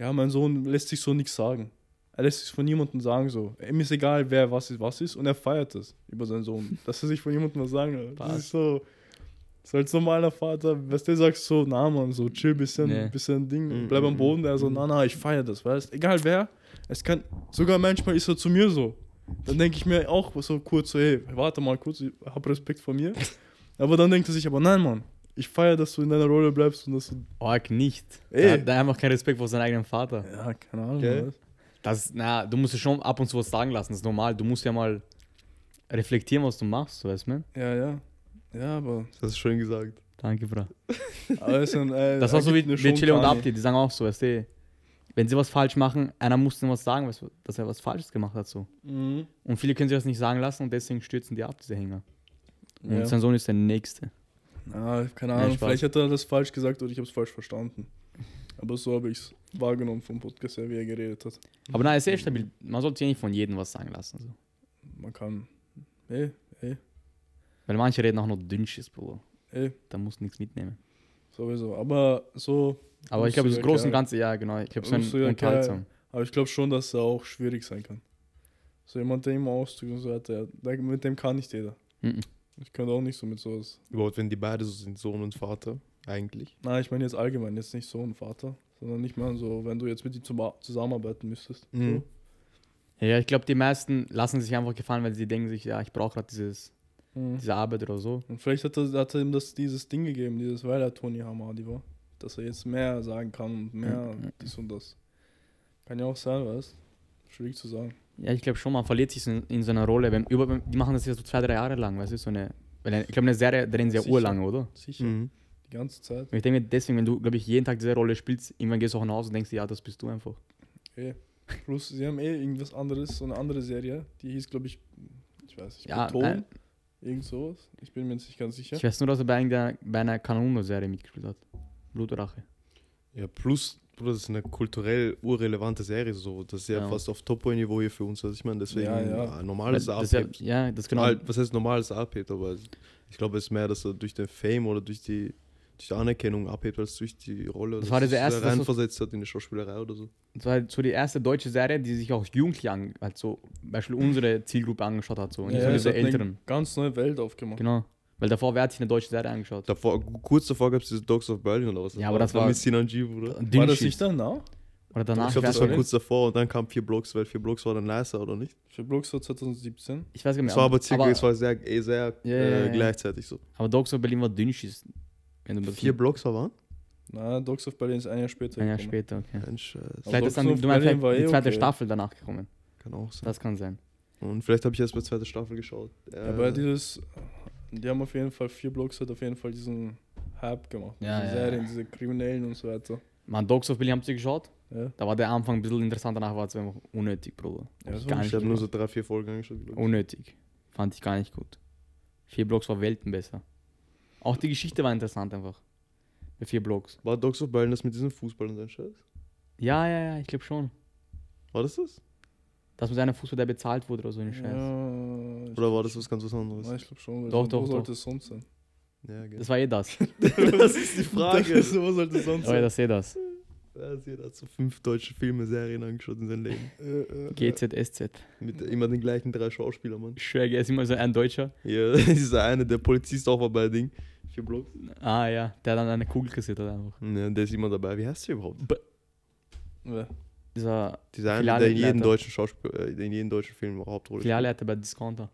ja, mein Sohn lässt sich so nichts sagen. Er lässt sich von niemandem sagen so. Ihm ist egal, wer was ist, was ist. Und er feiert das über seinen Sohn. dass er sich von niemandem was sagen will. Das ist so. Das ist halt so meiner Vater, was der sagt, so, na man, so chill, bisschen, Nee. bisschen Ding, Mhm, bleib am mhm, Boden. Der so, mhm. na, na, ich feiere das, weißt Egal wer, es kann, sogar manchmal ist er zu mir so. Dann denke ich mir auch so kurz so, hey, warte mal kurz, ich hab Respekt vor mir. Aber dann denkt er sich, aber nein, Mann, ich feiere, dass du in deiner Rolle bleibst und dass du, Org nicht. Ey. Er hat da einfach keinen Respekt vor seinem eigenen Vater. ja, keine Ahnung. Gell? Das, na, du musst dir schon ab und zu was sagen lassen, das ist normal. Du musst ja mal reflektieren, was du machst, weißt du, man? Ja, ja. Ja, aber, Das hast du schön gesagt. Danke, Bra. aber es ist ein, äh, Das war so wie, Chile und. Abdi, die sagen auch so, weißt du, wenn sie was falsch machen, einer muss dann was sagen, weißt du, dass er was Falsches gemacht hat, so. Mhm. Und viele können sich das nicht sagen lassen und deswegen stürzen die ab, diese Hänger. Und Ja. sein Sohn ist der Nächste. Ah, keine Nein, Ahnung, Spaß. vielleicht hat er das falsch gesagt oder ich habe es falsch verstanden. Aber so habe ich es wahrgenommen vom Podcast her, wie er geredet hat. Aber nein, ist sehr stabil. Man sollte sich nicht von jedem was sagen lassen. So. Man kann. Ey, ey, Weil manche reden auch nur Dünnschiss, Bruder. ey, Da musst du nichts mitnehmen. sowieso. Aber so. Aber ich glaube, das Große und. Ganze, ja, genau. Ich glaube, es ist unterhaltsam. Aber ich glaube schon, dass er auch schwierig sein kann. So jemand, der immer ausdrückt und so weiter, der, mit dem kann nicht jeder. Mhm. Ich könnte auch nicht so mit sowas. Überhaupt, wenn die beide so sind, Sohn und Vater, eigentlich. Nein, ich meine jetzt allgemein, jetzt nicht so ein Vater, sondern nicht mal so, wenn du jetzt mit ihm zusammenarbeiten müsstest. Mhm. Ja, ich glaube, die meisten lassen sich einfach gefallen, weil sie denken sich, ja, ich brauche gerade dieses, So. Mhm. diese Arbeit oder so. Und vielleicht hat er, hat er ihm das, dieses Ding gegeben, dieses, weil er Tony Hamadi war. Dass er jetzt mehr sagen kann und mehr Mhm. dies und das. Kann ja auch sein, weißt Schwierig zu sagen. Ja, ich glaube schon, man verliert sich in, in so einer Rolle. Wenn, über, die machen das ja so zwei, drei Jahre lang, weißt du, so eine. Weil eine- ich glaube, eine Serie drehen sie ja urlange, oder? Sicher. Mhm. Die ganze Zeit. Und ich denke mir, deswegen, wenn du, glaube ich, jeden Tag diese Rolle spielst, irgendwann gehst du auch nach Hause und denkst dir, ja, das bist du einfach. Eh. Plus, sie haben eh irgendwas anderes, so eine andere Serie, die hieß, glaube ich, ich weiß nicht, Ja, Beton, irgend sowas. Ich bin mir jetzt nicht ganz sicher. Ich weiß nur, dass er bei einer, bei einer Kanono-Serie mitgespielt hat. Blutrache. Ja, plus, Bruder, das ist eine kulturell urrelevante Serie, so. Das ist ja, Ja. fast auf Top-Niveau hier für uns. Also ich meine, deswegen Ja, ja. normales das ist ja, abhebt. ja, das genau. Was heißt normales abhebt, aber ich glaube, es ist mehr, dass er durch den Fame oder durch die, durch die Anerkennung abhebt, als durch die Rolle. Das war diese er erste- das reinversetzt hat in die Schauspielerei oder so. Das war halt so die erste deutsche Serie, die sich auch Jugendliche an, halt so, Beispiel unsere Zielgruppe angeschaut hat, so. Und nicht so es diese Älteren. ganz neue Welt aufgemacht. Genau. Weil davor, wer hat sich eine deutsche Serie angeschaut? Davor, kurz davor gab es diese Dogs of Berlin oder was? Ja, aber das war- Mit Sinan G, Bruder. War das nicht danach? Oder danach? ich glaube, das war kurz davor und dann kam vier Blocks, weil vier Blocks war dann nicer, oder nicht? Für Blocks war 2017. Ich weiß gar nicht Es mehr. war aber circa, aber, es war sehr, eh sehr Ja, äh, ja, ja. gleichzeitig so. aber Dogs of Berlin war Dünnschiss. Wenn du Vier Blocks war wann? Na, Dogs of Berlin ist ein Jahr später. Ein Jahr gekommen. später, okay. Ein Scheiß. Vielleicht ist dann, of du meinst die eh zweite okay. Staffel danach gekommen. Kann auch sein. Das kann sein. Und vielleicht habe ich erst bei zweiter Staffel geschaut. Äh, Aber dieses, die haben auf jeden Fall, vier Blocks hat auf jeden Fall diesen Hype gemacht. Ja, diese ja, Serien, ja. diese Kriminellen und so weiter. Man, Dogs of Berlin habt ihr geschaut? Ja. Da war der Anfang ein bisschen interessant, danach war es einfach unnötig, Bruder. Ja, ich habe nur so drei, vier Folgen angeschaut. Unnötig. Fand ich gar nicht gut. Vier Blocks war Welten besser. Auch die Geschichte war interessant einfach. Bei vier Blocks. War Dogs of Berlin das mit diesem Fußball und so ein Scheiß? Ja, ja, ja, ich glaube schon. War das das? Das mit einem Fußball, der bezahlt wurde oder so ein Scheiß. Ja, Oder war das was ganz was anderes? schon. Ja, ich glaube schon. weil Doch, so- doch, Wo doch. sollte es sonst sein? Ja, gell. Das war eh das. das ist die Frage. so, wo sollte es sonst Oh ja, sein? das ist eh das. Wer sie hat so fünf deutsche Filme, Serien angeschaut in seinem Leben. Äh, äh, GZSZ. Mit immer den gleichen drei Schauspielern, Mann. Ich schwöre, er ist immer so ein Deutscher. Ja, dieser eine, der Polizist auch war bei Ding. Vier Blocks. Ah ja, der dann eine Kugel kassiert hat einfach. Ja, der ist immer dabei. Wie heißt der überhaupt? äh, Dieser Dieser eine, der in jedem deutschen Schauspiel, äh, in jedem deutschen Film Hauptrolle Filialleiter bei Discounter.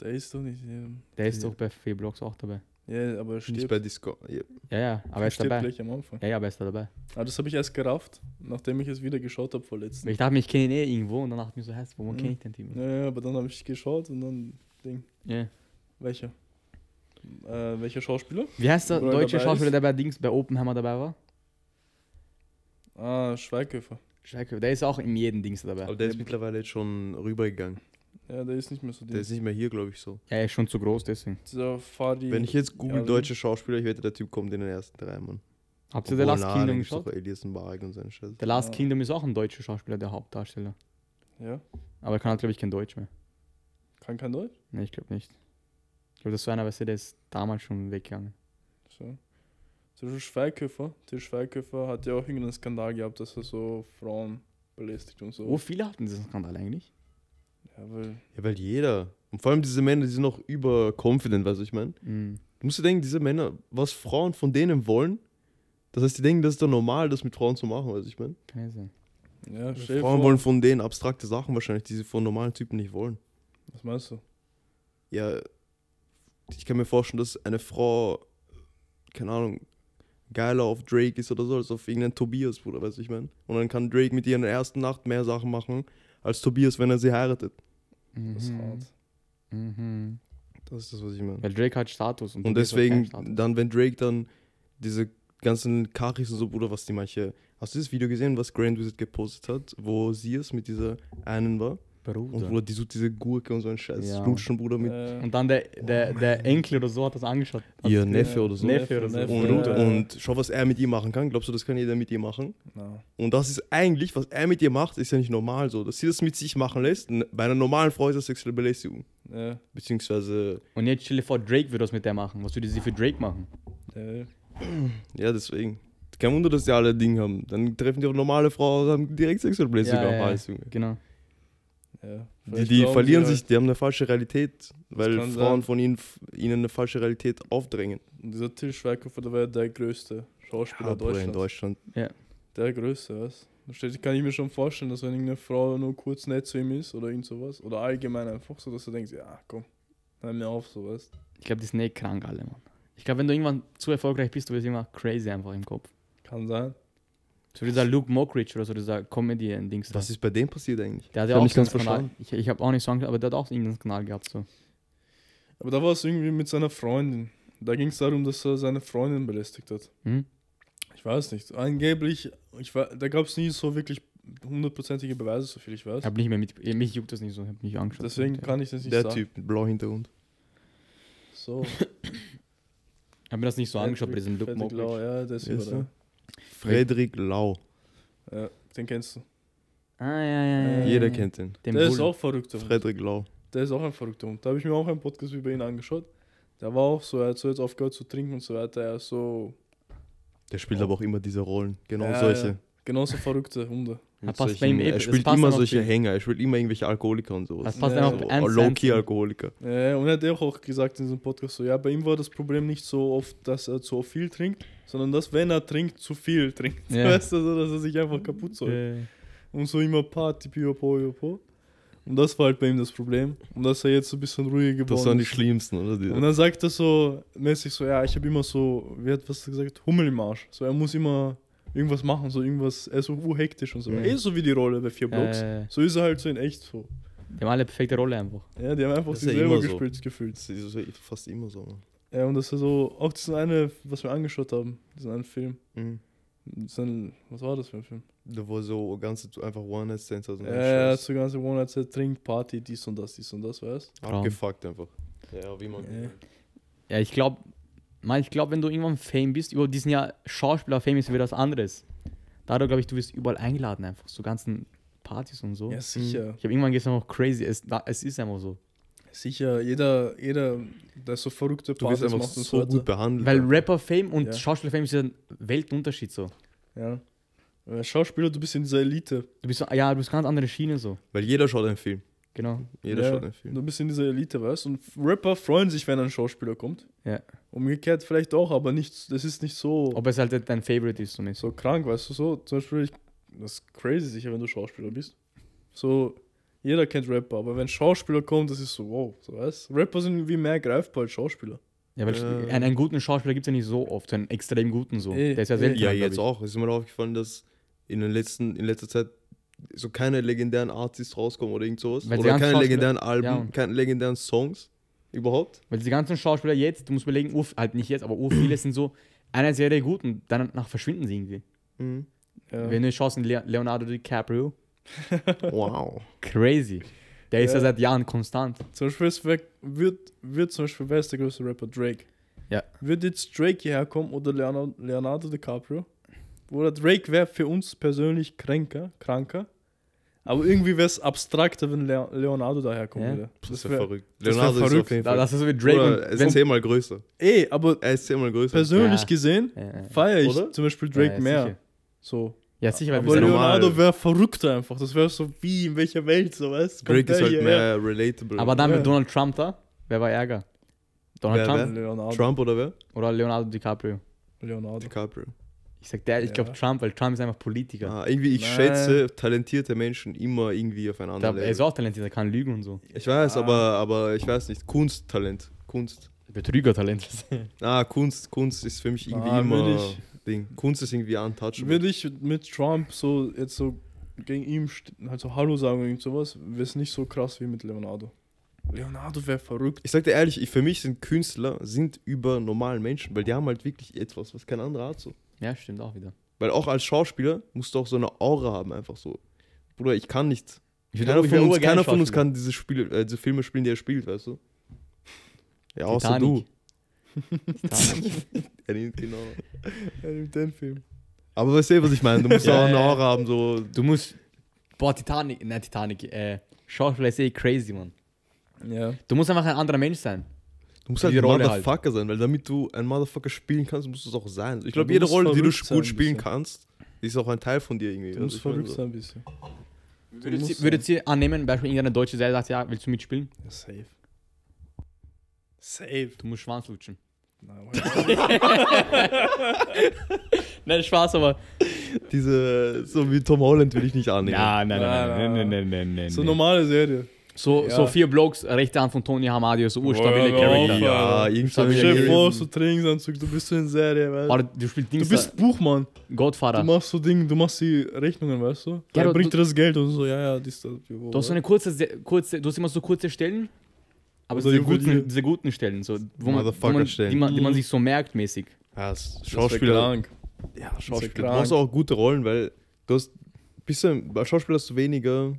Der ist doch nicht. Ja, Der ist Ja. doch bei Fee-Blocks auch dabei. ja aber er spielt. Nicht stirbt. bei Disco. Ja. Ja, ja, aber er ist stirbt dabei. gleich am Anfang. Ja, ja, aber er ist da dabei. Aber das habe ich erst gerafft, nachdem ich es wieder geschaut habe vorletzten. Ich dachte mir, ich kenne ihn eh irgendwo und dann dachte ich mir so, heißt, wo Mhm. kenne ich den Typen? Ja, ja, aber dann habe ich geschaut und dann Ding. Ja. Welcher? Äh, welcher Schauspieler? Wie heißt der Wo er deutsche Schauspieler, ist? der bei Dings, bei Oppenheimer dabei war? Ah, Schweighöfer. Scheiße, der ist auch in jedem Dings dabei. Aber der ist mittlerweile jetzt schon rübergegangen. Ja, der ist nicht mehr so Der ist nicht mehr hier, glaube ich, so. Ja, er ist schon zu groß, deswegen. Dieser Fadi. Wenn ich jetzt google Ja, deutsche Schauspieler, ich wette, der Typ kommt in den ersten drei, Mann. Habt ihr The Last Kingdom geschaut? Elias Mbarek und seinen Scheiß. The Last Ja. Kingdom ist auch ein deutscher Schauspieler, der Hauptdarsteller. Ja, Aber er kann halt, glaube ich, kein Deutsch mehr. kann kein Deutsch. Ne, ich glaube nicht. Ich glaube, das war einer, weißt du, der ist damals schon weggegangen. So. Zum Beispiel Schweighöfer. Der Schweighöfer hat ja auch irgendeinen Skandal gehabt, dass er so Frauen belästigt und so. Wo viele hatten diesen Skandal eigentlich? Ja, weil. Ja, weil jeder. Und vor allem diese Männer, die sind noch überconfident, weißt du, ich meine? Mhm. Du musst dir denken, diese Männer, was Frauen von denen wollen, das heißt, die denken, das ist doch normal, das mit Frauen zu machen, weißt du, ich meine? Kann ja sein. Ja, Frauen vor. wollen von denen abstrakte Sachen wahrscheinlich, die sie von normalen Typen nicht wollen. Was meinst du? Ja, ich kann mir vorstellen, dass eine Frau, keine Ahnung, geiler auf Drake ist oder so, als auf irgendeinen Tobias, Bruder, weißt du, ich meine? Und dann kann Drake mit ihr in der ersten Nacht mehr Sachen machen, als Tobias, wenn er sie heiratet. Das ist Mhm. hart. Mhm. Das ist das, was ich meine. Weil Drake hat Status. Und keinen deswegen, Status. dann, wenn Drake dann diese ganzen Kachis und so, Bruder, was die manche. Hast du das Video gesehen, was Grand Wizard gepostet hat, wo sie es mit dieser einen war? Und Bruder. Bruder, die sucht diese Gurke und so ein Scheiß. Ja. Lutschen, Bruder, mit Äh, Und dann der, der, der Enkel oder so hat das angeschaut. Hat ihr das Neffe oder so. Neffe oder so. Neffe, Und, Bruder. und schau, was er mit ihr machen kann. Glaubst du, das kann jeder mit ihr machen? na. Und das ist eigentlich, was er mit ihr macht, ist ja nicht normal so. Dass sie das mit sich machen lässt, bei einer normalen Frau ist das sexuelle Belästigung. Ja, Beziehungsweise, Und jetzt stell dir vor, Drake würde das mit der machen. Was würde sie für Drake machen? ja. deswegen. Kein Wunder, dass die alle Ding haben. Dann treffen die auch normale Frauen und haben direkt sexuelle Belästigung Ja, am ja, Junge. Genau. Ja. Die, die verlieren sie sich, die haben eine falsche Realität, weil Frauen sein. von ihnen, ihnen eine falsche Realität aufdrängen. Halt. Und dieser Till Schweighöfer, der war ja der größte Schauspieler in Deutschlands. Deutschland. Der größte, was? Da steht, kann ich mir schon vorstellen, dass wenn irgendeine Frau nur kurz nett zu ihm ist oder irgend sowas. Oder allgemein einfach so, dass du denkst, ja komm, hör mir auf, so weißt Ich glaube, die sind eh krank alle, Mann. Ich glaube, wenn du irgendwann zu erfolgreich bist, du wirst irgendwann crazy einfach im Kopf. Kann sein. So dieser Luke Mockridge oder so, dieser Comedy-Dings. Was ist bei dem passiert eigentlich? Der hat Ich ja auch nicht ganz verstanden. Ich, ich habe auch nicht so angeschaut, aber der hat auch irgendeinen Kanal gehabt. So. Aber da war es irgendwie mit seiner Freundin. Da ging es darum, dass er seine Freundin belästigt hat. Hm? Ich weiß nicht. Angeblich, ich war, da gab es nie so wirklich hundertprozentige Beweise, so viel ich weiß. Ich habe nicht mehr mit. Mich juckt das nicht so, ich habe nicht angeschaut. Deswegen ich kann ich das nicht Der sagen. Typ mit blauem Hintergrund. So. habe mir das nicht so angeschaut bei diesem Luke Fredrik Lau, Mockridge. ja, der ist Wer ist über Frederik Lau. Ja, den kennst du. Ah, ja, ja, ja. Jeder ja. kennt den. Den der ist Bull. auch verrückt. Frederik Lau. Der ist auch ein verrückter Hund. Da habe ich mir auch einen Podcast über ihn angeschaut. Der war auch so, er hat so jetzt aufgehört zu trinken und so weiter. Er ist so, Der spielt aber auch immer diese Rollen. Genau Ja, solche. ja. genauso verrückte Hunde. Ja, ihm solchen- er spielt passt immer solche. Hänger, er spielt immer irgendwelche Alkoholiker und sowas. Das passt Ja, einfach so eins zu eins Low-key zu ihm. Alkoholiker. Ja, und er hat auch, auch gesagt in diesem Podcast so, ja, bei ihm war das Problem nicht so oft, dass er zu viel trinkt, sondern dass, wenn er trinkt, zu viel trinkt. Ja. Weißt du, so, dass er sich einfach kaputt soll. Äh, Und so immer Party, pio, po, pio, po. Und das war halt bei ihm das Problem. Und dass er jetzt so ein bisschen ruhiger geworden Das waren die ist. schlimmsten, oder? Die, Und dann sagt er so mäßig so, ja, ich habe immer so, wie hat was gesagt, Hummel im Arsch. So, er muss immer irgendwas machen, so irgendwas, er ist so urhektisch und so. Ja. Eh so wie die Rolle bei vier Blocks. äh, So ist er halt so in echt so. die haben alle perfekte Rolle einfach. Ja, die haben einfach Das sich ist ja selber so. gespielt, gefühlt. das ist so- fast immer so. Mann. Ja, und dass er so, auch diesen eine, was wir angeschaut haben, diesen einen Film. Mhm. Diesen, was war das für ein Film? Da war so ganz einfach One-Night-Stands. Also Ja, er hat so ganze Monate Trink, Party, dies und das, dies und das, weißt Abgefuckt einfach. Ja, wie man. Ja. Ja, ich glaube, ich glaube, wenn du irgendwann Fame bist, über diesen Jahr Schauspieler Fame ist wieder was anderes. Dadurch glaube ich, du wirst überall eingeladen einfach, so ganzen Partys und so. Ja, sicher. Ich habe irgendwann gestern noch crazy, es, es ist einfach so. Sicher, jeder, jeder, der so verrückte Du wirst Partys einfach so weiter. gut behandelt. Weil Rapper Fame und Ja. Schauspieler Fame ist ja ein Weltunterschied so. Ja. Weil Schauspieler, du bist in dieser Elite. Du bist so, ja, du bist ganz andere Schiene so. Weil jeder schaut einen Film. Genau. Jeder ja, schaut einen Film. Du bist in dieser Elite, weißt du? Und Rapper freuen sich, wenn ein Schauspieler kommt. Ja. Umgekehrt vielleicht auch, aber nicht, das ist nicht so, Ob es halt dein Favorite ist, so mäßig. so krank, weißt du? So, zum Beispiel, ich, das ist crazy sicher, wenn du Schauspieler bist. So, jeder kennt Rapper, aber wenn Schauspieler kommt, das ist so, wow, so weißt Rapper sind wie mehr greifbar als Schauspieler. Ja, weil Äh. einen, einen guten Schauspieler gibt es ja nicht so oft, einen extrem guten so. Eh, Der ist ja eh. selten. Ja, glaub jetzt ich. auch. Es ist mir aufgefallen, dass in, den letzten, in letzter Zeit so keine legendären Artists rauskommen oder irgend sowas. Weil die oder keine legendären Alben, Ja, keine legendären Songs überhaupt. Weil die ganzen Schauspieler jetzt, du musst überlegen, ur, halt nicht jetzt, aber ur viele sind so einer Serie gut und danach verschwinden sie irgendwie. Mhm. Ja. Wenn du schaust, Leonardo DiCaprio, Wow. crazy. Der ist ja Ja. seit Jahren konstant. Zum Beispiel wär- wird, wird zum Beispiel, wer ist der größte Rapper? Drake. Ja. Wird jetzt Drake hierher kommen oder Leonardo, Leonardo DiCaprio? Oder Drake wäre für uns persönlich kränker, kranker. Aber irgendwie wäre es abstrakter, wenn Leo- Leonardo daherkommen Ja. würde. Das ist wär- ja verrückt. das wär Leonardo ist verrückt. Fall. das ist so wie Drake Oder und er ist zehnmal größer. Ey, aber Er ist zehnmal größer. persönlich Ja. gesehen Ja, feiere ich Oder? zum Beispiel Drake Ja, ja, mehr. sicher. So. Ja, sicher, weil Aber. Leonardo wäre verrückter einfach. Das wäre so wie in welcher Welt, so weißt Kommt Drake ist halt mehr relatable. Aber dann Ja. mit Donald Trump da, wer war Ärger? Donald Wer, Trump Leonardo. Trump oder wer? oder Leonardo DiCaprio? Leonardo. DiCaprio. Ich sag der, ich Ja. glaube Trump, weil Trump ist einfach Politiker. Ah, irgendwie, ich Nein. schätze talentierte Menschen immer irgendwie auf ein Ich anderes glaub, er ist auch talentiert, er kann lügen und so. Ich weiß, Ah. aber, aber ich weiß nicht. Kunsttalent. Kunst. Betrügertalent. Ah, Kunst, Kunst ist für mich irgendwie Ah, immer ich- Ding. Kunst ist irgendwie untouchable. Würde ich mit Trump so jetzt so gegen ihm halt so Hallo sagen oder irgend sowas, wäre es nicht so krass wie mit Leonardo. Leonardo wäre verrückt. Ich sag dir ehrlich, ich, für mich sind Künstler sind über normalen Menschen, weil die haben halt wirklich etwas, was kein anderer hat so. Ja, stimmt auch wieder. Weil auch als Schauspieler musst du auch so eine Aura haben, einfach so. Bruder, ich kann nicht. Ich Keiner, von, uns, keiner von uns kann diese, Spiele, äh, diese Filme spielen, die er spielt, weißt du? Ja, außer Titanic. du. Titanic. Ja, die- genau. Ja, mit dem Film. Aber weißt du, was ich meine? Du musst Ja, auch eine. Aura haben, so. Du musst. Boah, Titanic, nein, Titanic, äh, Schauspieler ist eh crazy, man. Ja. Du musst einfach ein anderer Mensch sein. Du musst halt ein halt. Motherfucker sein, weil damit du ein Motherfucker spielen kannst, musst du es auch sein. Ich glaube, jede musst Rolle, die du gut spielen kannst, ist auch ein Teil von dir irgendwie. Du musst Also meine verrückt sein ein bisschen. Würdet musst ihr, würdet ihr annehmen, Beispiel irgendeine deutsche Serie sagt, ja, willst du mitspielen? Ja, safe. Safe. Du musst Schwanz lutschen. Nein, Nein, Spaß, aber. Diese, so wie Tom Holland will ich nicht annehmen. Ja, nein, nein, Nein, nein, nein, nein, nein, nein, nein. so nein. normale Serie. So, Ja. so vier Blokes, rechte Hand von Tony Hamadi, so urstabile Boah, hör auf, Charakter. Ja, Alter. irgend so Stell Stell dir Ja, vor, eben. so Trainingsanzug, du bist so in Serie, weißt du spielst du? Dings, bist Buchmann. Du Godfather. machst so Dinge, du machst die Rechnungen, weißt du? Ja, Ja, du- bringt du- dir das Geld und so, ja, ja, dies, das. Du hast so eine kurze, kurze, du hast immer so kurze Stellen, aber Oder diese Juwelier. guten, diese guten Stellen, so, wo man, wo man, die, man, die man sich so merkt mäßig. Ja, das Das wär Schauspieler. krank. Ja, Schauspieler. Du krank. brauchst auch gute Rollen, weil du hast bisschen, bei Schauspieler hast du weniger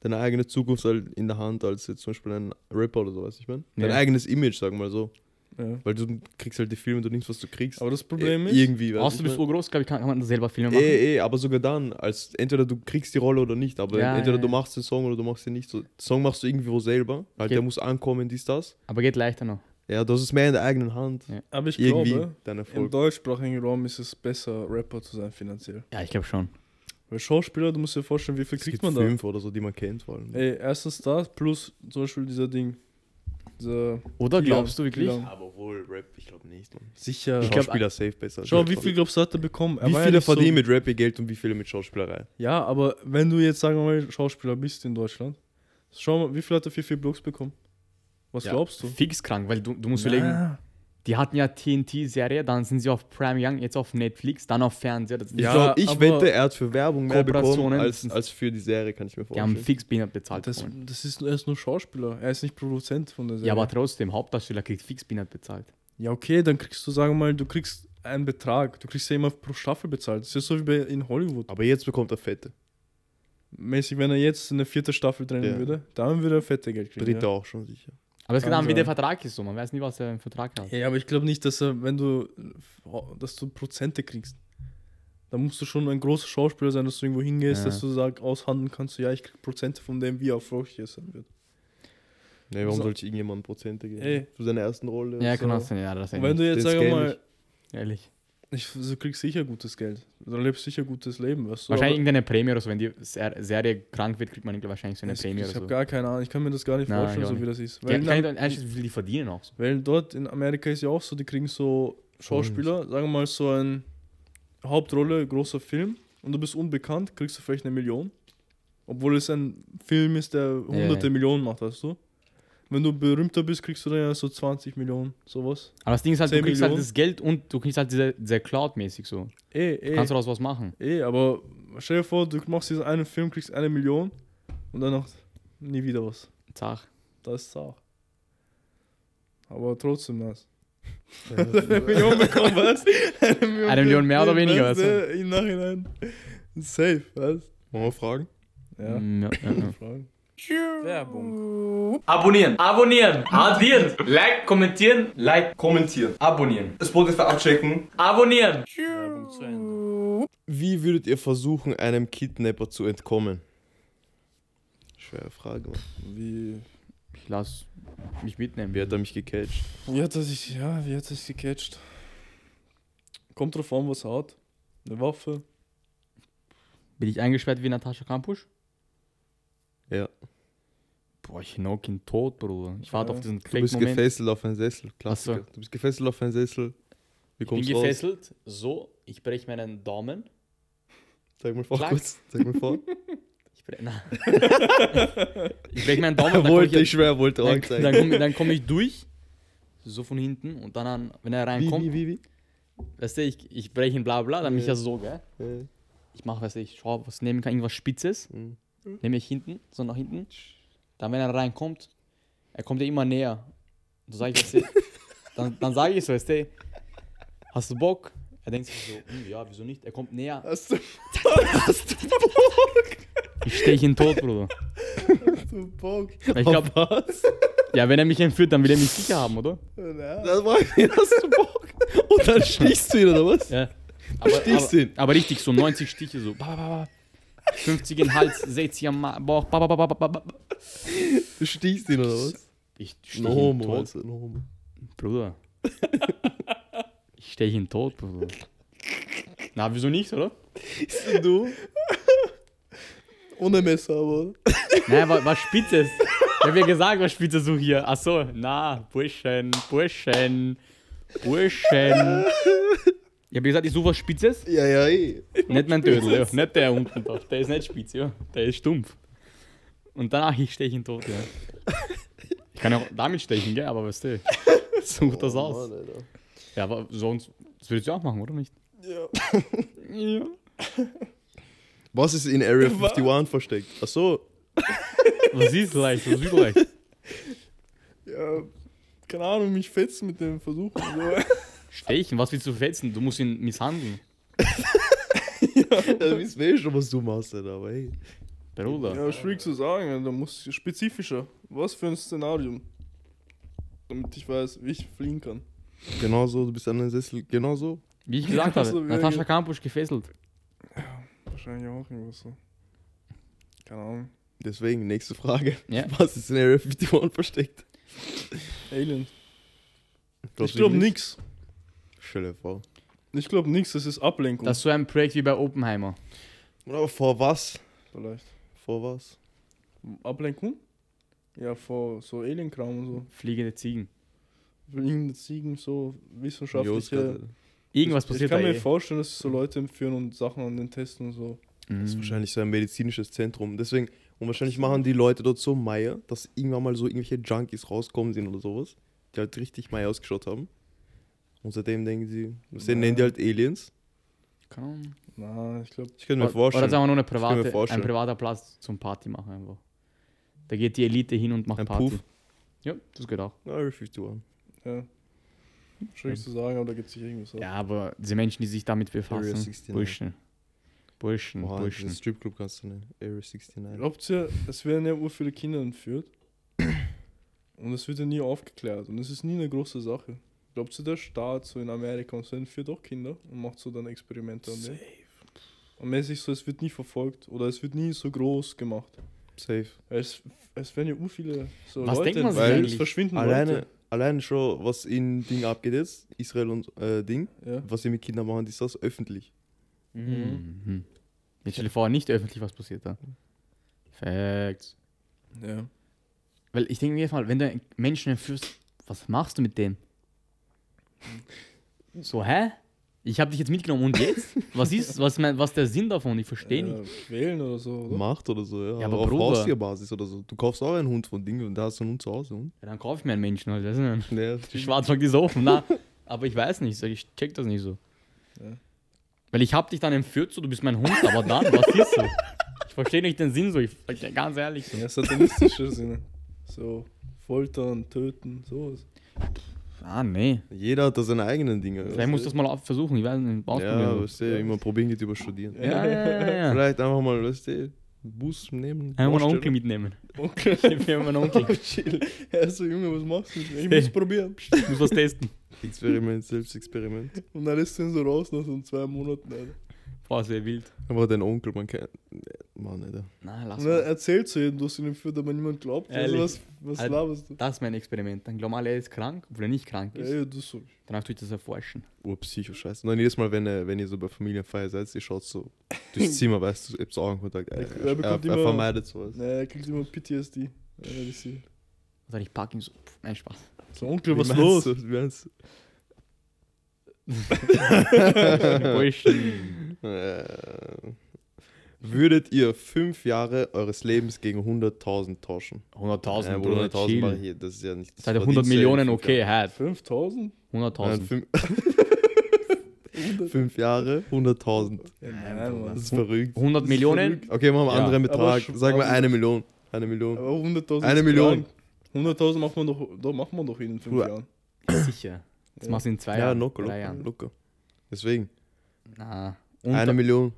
deine eigene Zukunft halt in der Hand als jetzt zum Beispiel ein Rapper oder so, weißt du, ich meine? Dein Ja. eigenes Image, sagen wir mal so. Ja. Weil du kriegst halt die Filme, du nimmst, was du kriegst. Aber das Problem Äh, ist, Irgendwie, weißt Außer du bist mein? urgroß, glaube ich, kann, kann man selber Filme machen. Eh, eh, aber sogar dann, als entweder du kriegst die Rolle oder nicht, aber Ja, entweder ja, du ja. machst den Song oder du machst ihn nicht. So, den Song machst du irgendwo selber, halt Geht. der muss ankommen, dies, das. Aber geht leichter noch. Ja, das ist mehr in der eigenen Hand. Ja. aber ich Irgendwie glaube, dein im Erfolg. deutschsprachigen Raum ist es besser, Rapper zu sein finanziell. Ja, ich glaube schon. Weil Schauspieler, du musst dir vorstellen, wie viel Es kriegt gibt man da? fünf oder so, die man kennt vor allem. Ey, erstens das, plus zum Beispiel dieser Ding. Dieser Oder Kilian- glaubst du wirklich? Kilian. Aber wohl Rap, ich glaube nicht. Man. Sicher. Ich glaub, Schauspieler safe besser. Schau, wie viel glaubst du, hat er bekommen? Er Wie war ja viele nicht so- verdienen mit Rap ihr Geld und wie viele mit Schauspielerei? Ja, aber wenn du jetzt, sagen wir mal, Schauspieler bist in Deutschland, schau mal, wie viel hat er für vier Blogs bekommen? Was Ja, glaubst du? Fix krank, weil du, du musst überlegen, Na, die hatten ja TNT-Serie, dann sind sie auf Prime Young, jetzt auf Netflix, dann auf Fernseher. Das, Ich Ja, glaube, ich wette, er hat für Werbung mehr bekommen als, als für die Serie, kann ich mir die haben vorstellen. fix Peanut bezahlt. das, das ist, er ist nur Schauspieler. Er ist nicht Produzent von der Serie. ja, aber trotzdem, Hauptdarsteller kriegt fix Peanut bezahlt. Ja, okay, dann kriegst du, sagen wir mal, du kriegst einen Betrag. Du kriegst ja immer pro Staffel bezahlt. Das ist ja so wie bei, in Hollywood. Aber jetzt bekommt er fette. Mäßig, wenn er jetzt eine vierte Staffel drehen Ja. würde, dann würde er fette Geld kriegen. Dritte ja. auch schon sicher. Aber es geht Kann an, wie der. Vertrag ist so. Man weiß nie, was er im Vertrag hat. Ja, aber ich glaube nicht, dass er, wenn du, dass du Prozente kriegst. Da musst du schon ein großer Schauspieler sein, dass du irgendwo hingehst, Ja. dass du sagst, aushandeln kannst, du, ja, ich krieg Prozente von dem, wie erfolgreich es sein wird. Nee, warum So. sollte ich irgendjemandem Prozente geben? Ey. Für seine ersten Rolle. Ja, so. kann das sein. Ja, das ist Und wenn du jetzt, scale mal, ich. ehrlich. Ich, du kriegst sicher gutes Geld. Du lebst sicher gutes Leben, weißt du. Wahrscheinlich irgendeine Prämie oder so. Wenn die Ser- Serie krank wird, kriegt man wahrscheinlich so eine ich, Prämie ich oder habe so. gar keine Ahnung. Ich kann mir das gar nicht Nein, vorstellen, ich so wie das ist. Ja, Weil, kann ich in, doch einschätzen, wie viel die verdienen auch so. weil dort in Amerika ist ja auch so, die kriegen so Schauspieler, sagen wir mal so eine Hauptrolle, großer Film und du bist unbekannt, kriegst du vielleicht eine Million. Obwohl es ein Film ist, der hunderte ja. Millionen macht, weißt du? Wenn du berühmter bist, kriegst du dann ja so 20 Millionen, sowas. Aber das Ding ist halt, du 10 kriegst halt Millionen. das Geld und du kriegst halt diese, diese Cloud-mäßig so. Eh, Du eh. kannst daraus was machen. Eh, aber stell dir vor, du machst diesen einen Film, kriegst eine Million und dann noch nie wieder was. Zach. Das ist Sache. Aber trotzdem. Ja, Eine Million bekommen, was? Eine Million, Eine Million mehr oder weniger, weißt du? Im Nachhinein. Safe, was? Wollen wir fragen? Ja. Mm, ja, ja, ja. Fragen. Werbung. Abonnieren. Abonnieren. Addieren. Like, kommentieren. Like, Kommentieren. abonnieren. Spotify abchecken. Abonnieren. Werbung zu Ende. Wie würdet ihr versuchen, einem Kidnapper zu entkommen? Schwere Frage. Wie, Ich lass mich mitnehmen. Wie hat er mich gecatcht? wie hat er sich, ja, wie hat er sich gecatcht? Kommt drauf an, was er hat. Eine Waffe. Bin ich eingesperrt wie Natascha Kampusch? Ja. Boah, ich knock ihn tot, Bruder. Ich warte Ja. auf diesen Du bist gefesselt auf einen Sessel. Klassiker. Ach Du bist gefesselt auf einen Sessel. Wie Ich bin raus? gefesselt. So, ich breche meinen Daumen. Zeig mal vor Klack. kurz. Zeig mal vor. Ich breche ich brech meinen Daumen. dann wollte, ich, ich schwör, wollte dann, auch zeigen. dann komme dann komm ich durch. So von hinten. Und dann, an, wenn er wie, reinkommt, wie, wie, wie? weißt du, ich, ich breche ihn bla bla, dann bin ich Ja. ja so, gell? Äh, Ich mache, weißt du, ich schaue, was nehmen kann, irgendwas Spitzes. Mhm. Nehme ich hinten, so nach hinten. Dann, wenn er reinkommt, er kommt ja immer näher. Und so sage ich, weißt du, dann, dann sage ich so, weißt du, hast du Bock? Er denkt sich so, hm, ja, wieso nicht? Er kommt näher. Hast du, Ich steche ihn tot, Bruder. hast du Bock? Ich glaube, Was? ja, wenn er mich entführt, dann will er mich sicher haben, oder? Ja. Das war hast du Bock? Und dann stichst du ihn, oder was? Ja. Aber, stichst aber, ihn. aber richtig, so 90 Stiche, so. Ba, ba, ba. 50 in Hals, 60 am Bauch. Ba, ba, ba. Du stichst ihn, oder was? Ich steche No ihn homo, tot, also, no homo. Bruder. Ich steche ihn tot, Bruder. Na, wieso nicht, oder? Du? Ohne Messer, aber. Nein, was, was Spitzes? Ich hab ja gesagt, was Spitzes so hier. Ach so, na, Burschen, Burschen, Burschen. Ich hab gesagt, ich suche was Spitzes. Ja, ja, eh. Nicht mein Dödel, ja. Nicht der unten da. Der ist nicht spitz, ja. Der ist stumpf. Und danach, ich steche ihn tot, ja. Ich kann ja auch damit stechen, gell, aber weißt du, such das Oh, aus. Mann. Ja, aber sonst, das würdest du auch machen, oder nicht? Ja. Ja. Was ist in Area 51 versteckt? Ach so. Was ist leicht, was ist leicht? Ja. Keine Ahnung, mich fetzen mit dem Versuch. So. Stechen, was willst du fetzen? Du musst ihn misshandeln. Ja, wissen wir eh schon, was du machst, Alter, aber hey. Bruder. Ja, schwierig zu sagen, da muss spezifischer. Was für ein Szenario? Damit ich weiß, wie ich fliehen kann. Genau so, du bist an den Sessel, genau so. Wie ich gesagt habe, so, ja, Natascha ja. Kampusch gefesselt. Wahrscheinlich auch irgendwas so. Keine Ahnung. Deswegen, nächste Frage. Ja. Was ist in Area 51 versteckt? Alien. Ich glaube nicht? nix. Stell dir vor. Ich glaube nix, das ist Ablenkung. Das ist so ein Projekt wie bei Oppenheimer. Aber vor was? vielleicht. Vor was? Ablenkung? Ja, vor so Alienkram und so. Fliegende Ziegen. Fliegende Ziegen, so wissenschaftliche. Irgendwas ich passiert kann da mir eh. vorstellen, dass sie so Leute entführen und Sachen an den testen und so. Mhm. Das ist wahrscheinlich so ein medizinisches Zentrum. Deswegen, und wahrscheinlich machen die Leute dort so Meier, dass irgendwann mal so irgendwelche Junkies rauskommen sind oder sowas, die halt richtig Meier ausgeschaut haben. Und seitdem denken sie, Ja. nennen die halt Aliens. Ahnung. Na, ich glaube, Ich könnte mir Oder, oder vorstellen. sagen wir nur eine kann private, ein vorstellen. privater Platz zum Party machen einfach. Da geht die Elite hin und macht Ein Party. Puff. Ja, das geht auch. Area 51. ja. Schwierig zu sagen, aber da gibt es sicher irgendwas. ab. Ja, aber diese Menschen, die sich damit Area befassen, 69. Burschen. Burschen, Boah, Burschen. Stripclub kannst du nennen. Area 69. Glaubt ihr, es werden ja ur viele Kinder entführt? Und es wird ja nie aufgeklärt. Und es ist nie eine große Sache. Glaubt ihr, der Staat so in Amerika und so entführt auch Kinder und macht so dann Experimente an denen? Und mäßig so, es wird nie verfolgt oder es wird nie so groß gemacht. Safe. Es, es werden ja ur viele so Was Leute denkt man sich eigentlich? es verschwinden Alleine, Leute. allein schon, was in Ding abgeht jetzt, Israel und äh, Ding, Ja. was sie mit Kindern machen, ist das öffentlich. Mhm. Jetzt stell dir vor, nicht öffentlich, was passiert da. Facts. Ja. Weil ich denke mir jetzt mal, wenn du Menschen entführst, was machst du mit denen? So, hä? Ich habe dich jetzt mitgenommen und jetzt? Was ist, was, mein, was der Sinn davon? Ich verstehe nicht. Quälen oder so, oder? Macht oder so, ja. Ja, aber auf Bruder. Haustierbasis oder so. Du kaufst auch einen Hund von Ding und da hast du einen Hund zu Hause. Und? Ja, dann kauf ich mir einen Menschen halt. Das ist ein Ja, Die Schwarzmarkt ist offen, na. Aber ich weiß nicht, ich check das nicht so. Ja. Weil ich hab dich dann entführt, so du bist mein Hund, aber dann, was ist so? Ich verstehe nicht den Sinn so, ich dir ganz ehrlich. So. Ja, satanistische Sinne. So, foltern, töten, sowas. Ah, nee. Jeder hat da seine eigenen Dinge. Vielleicht musst du das mal versuchen, ich weiß nicht, Ja, ausprobieren. weißt du, immer probieren geht über Studieren. ja, ja, ja, ja. Vielleicht einfach mal, weißt du, Bus nehmen. Einmal einen. Onkel mitnehmen. Onkel. Ich mir meinen Onkel. Oh, chill. Er so, Junge, was machst du? Ich muss probieren. Ich muss was testen. Experiment, Selbstexperiment. Und dann ist er so raus nach so zwei Monaten. Alter. Boah, sehr wild. Aber dein Onkel, man kennt. Mann, Alter. Na, lass mal. erzählt zu jedem, du hast ihn entführt, aber niemand glaubt. Also Ehrlich? was, was Alter. laberst du? Das ist mein Experiment. Dann glauben alle, er ist krank, obwohl er nicht krank Ja, ist. ja, du so. Danach tue ich das erforschen. Urpsycho-Scheiße. Und dann jedes Mal, wenn, ihr- wenn ihr so bei Familienfeier seid, ihr schaut so durchs Zimmer, weißt du, ihr habt Augenkontakt. Er, Er er, er, bekommt er immer- vermeidet sowas. Naja, er kriegt immer PTSD. Ja, das Also ich pack ihn so. Pff, nein, Spaß. so, Onkel, was los? Du, wie meinst du? Burschen. Würdet ihr fünf Jahre eures Lebens gegen 100.000 tauschen? 100.000, Ja, Bruder, 100.000 chill. mache ich hier, das ist ja nicht. Das heißt, 100 verdienst du ja in Millionen, fünf okay, halt. 5000? Nein, 100.000. fünf, fünf Jahre, 100.000. Ja. Das ist verrückt. 100 ist Millionen? Okay, machen wir einen Ja. anderen Betrag. Sagen wir eine Million. Eine Million. Aber 100.000 Eine Million. krank. 100.000 macht man doch, da macht man doch in fünf Bruder. Jahren. Sicher. Das Ja. machst du in zwei Ja, Jahren. locker, drei locker, locker. Deswegen, Na. eine Million.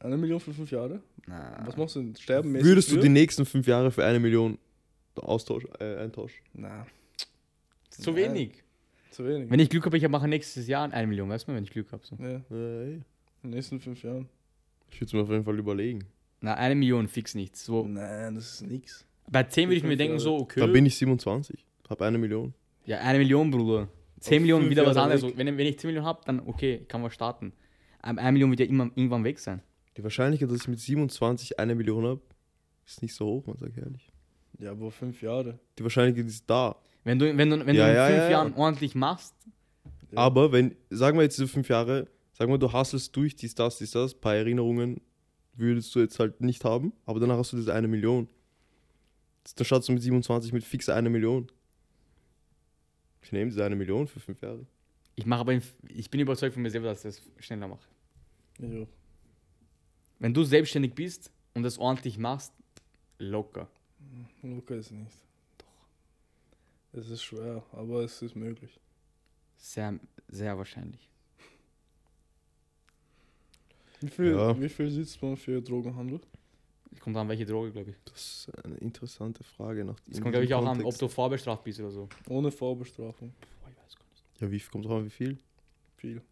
Eine Million für fünf Jahre? Na. Was machst du denn? Sterben mäßig Würdest du früher? die nächsten fünf Jahre für eine Million Austausch, äh, eintauschen? Na, Zu Nein. wenig. zu wenig. Wenn ich Glück habe, ich mache nächstes Jahr eine Million, weißt du, wenn ich Glück habe. So. ja, in Äh, den nächsten fünf Jahren. ich würde es mir auf jeden Fall überlegen. Na, eine Million fix nicht. So. Nein, das ist nix. Bei 10 würde ich mir denken, Jahre. so, okay. Da bin ich 27, habe eine Million. ja, eine Million, Bruder. 10 Millionen fünf wieder was Jahre anderes. weg. So, wenn, wenn ich 10 Millionen habe, dann okay, kann man starten. Aber eine Million wird ja immer irgendwann weg sein. Die Wahrscheinlichkeit, dass ich mit 27 eine Million habe, ist nicht so hoch, man sagt ehrlich. Ja, aber fünf Jahre. Die Wahrscheinlichkeit ist da. Wenn du, wenn du, wenn Ja, du in ja, fünf ja, ja. Jahren ordentlich machst. Aber wenn, sagen wir jetzt diese fünf Jahre, sagen wir, du hasselst durch, dies, das, dies, das, paar Erinnerungen würdest du jetzt halt nicht haben, aber danach hast du diese eine Million. Dann startest du mit 27 mit fix eine Million. Ich nehme diese eine Million für fünf Jahre. ich mache aber, ich bin überzeugt von mir selber, dass ich das schneller mache. Ja. Wenn du selbstständig bist und das ordentlich machst, locker. Luca ist nicht. Doch. Es ist schwer, aber es ist möglich. Sehr, sehr wahrscheinlich. Wie viel, Ja. wie viel sitzt man für Drogenhandel? Kommt an, welche Droge, glaube ich. Das ist eine interessante Frage. Nach Es kommt, glaube ich, auch an, ob du vorbestraft bist oder so. Ohne Vorbestrafung. Boah, ich weiß gar nicht. Ja, wie kommt drauf an, wie viel? Viel.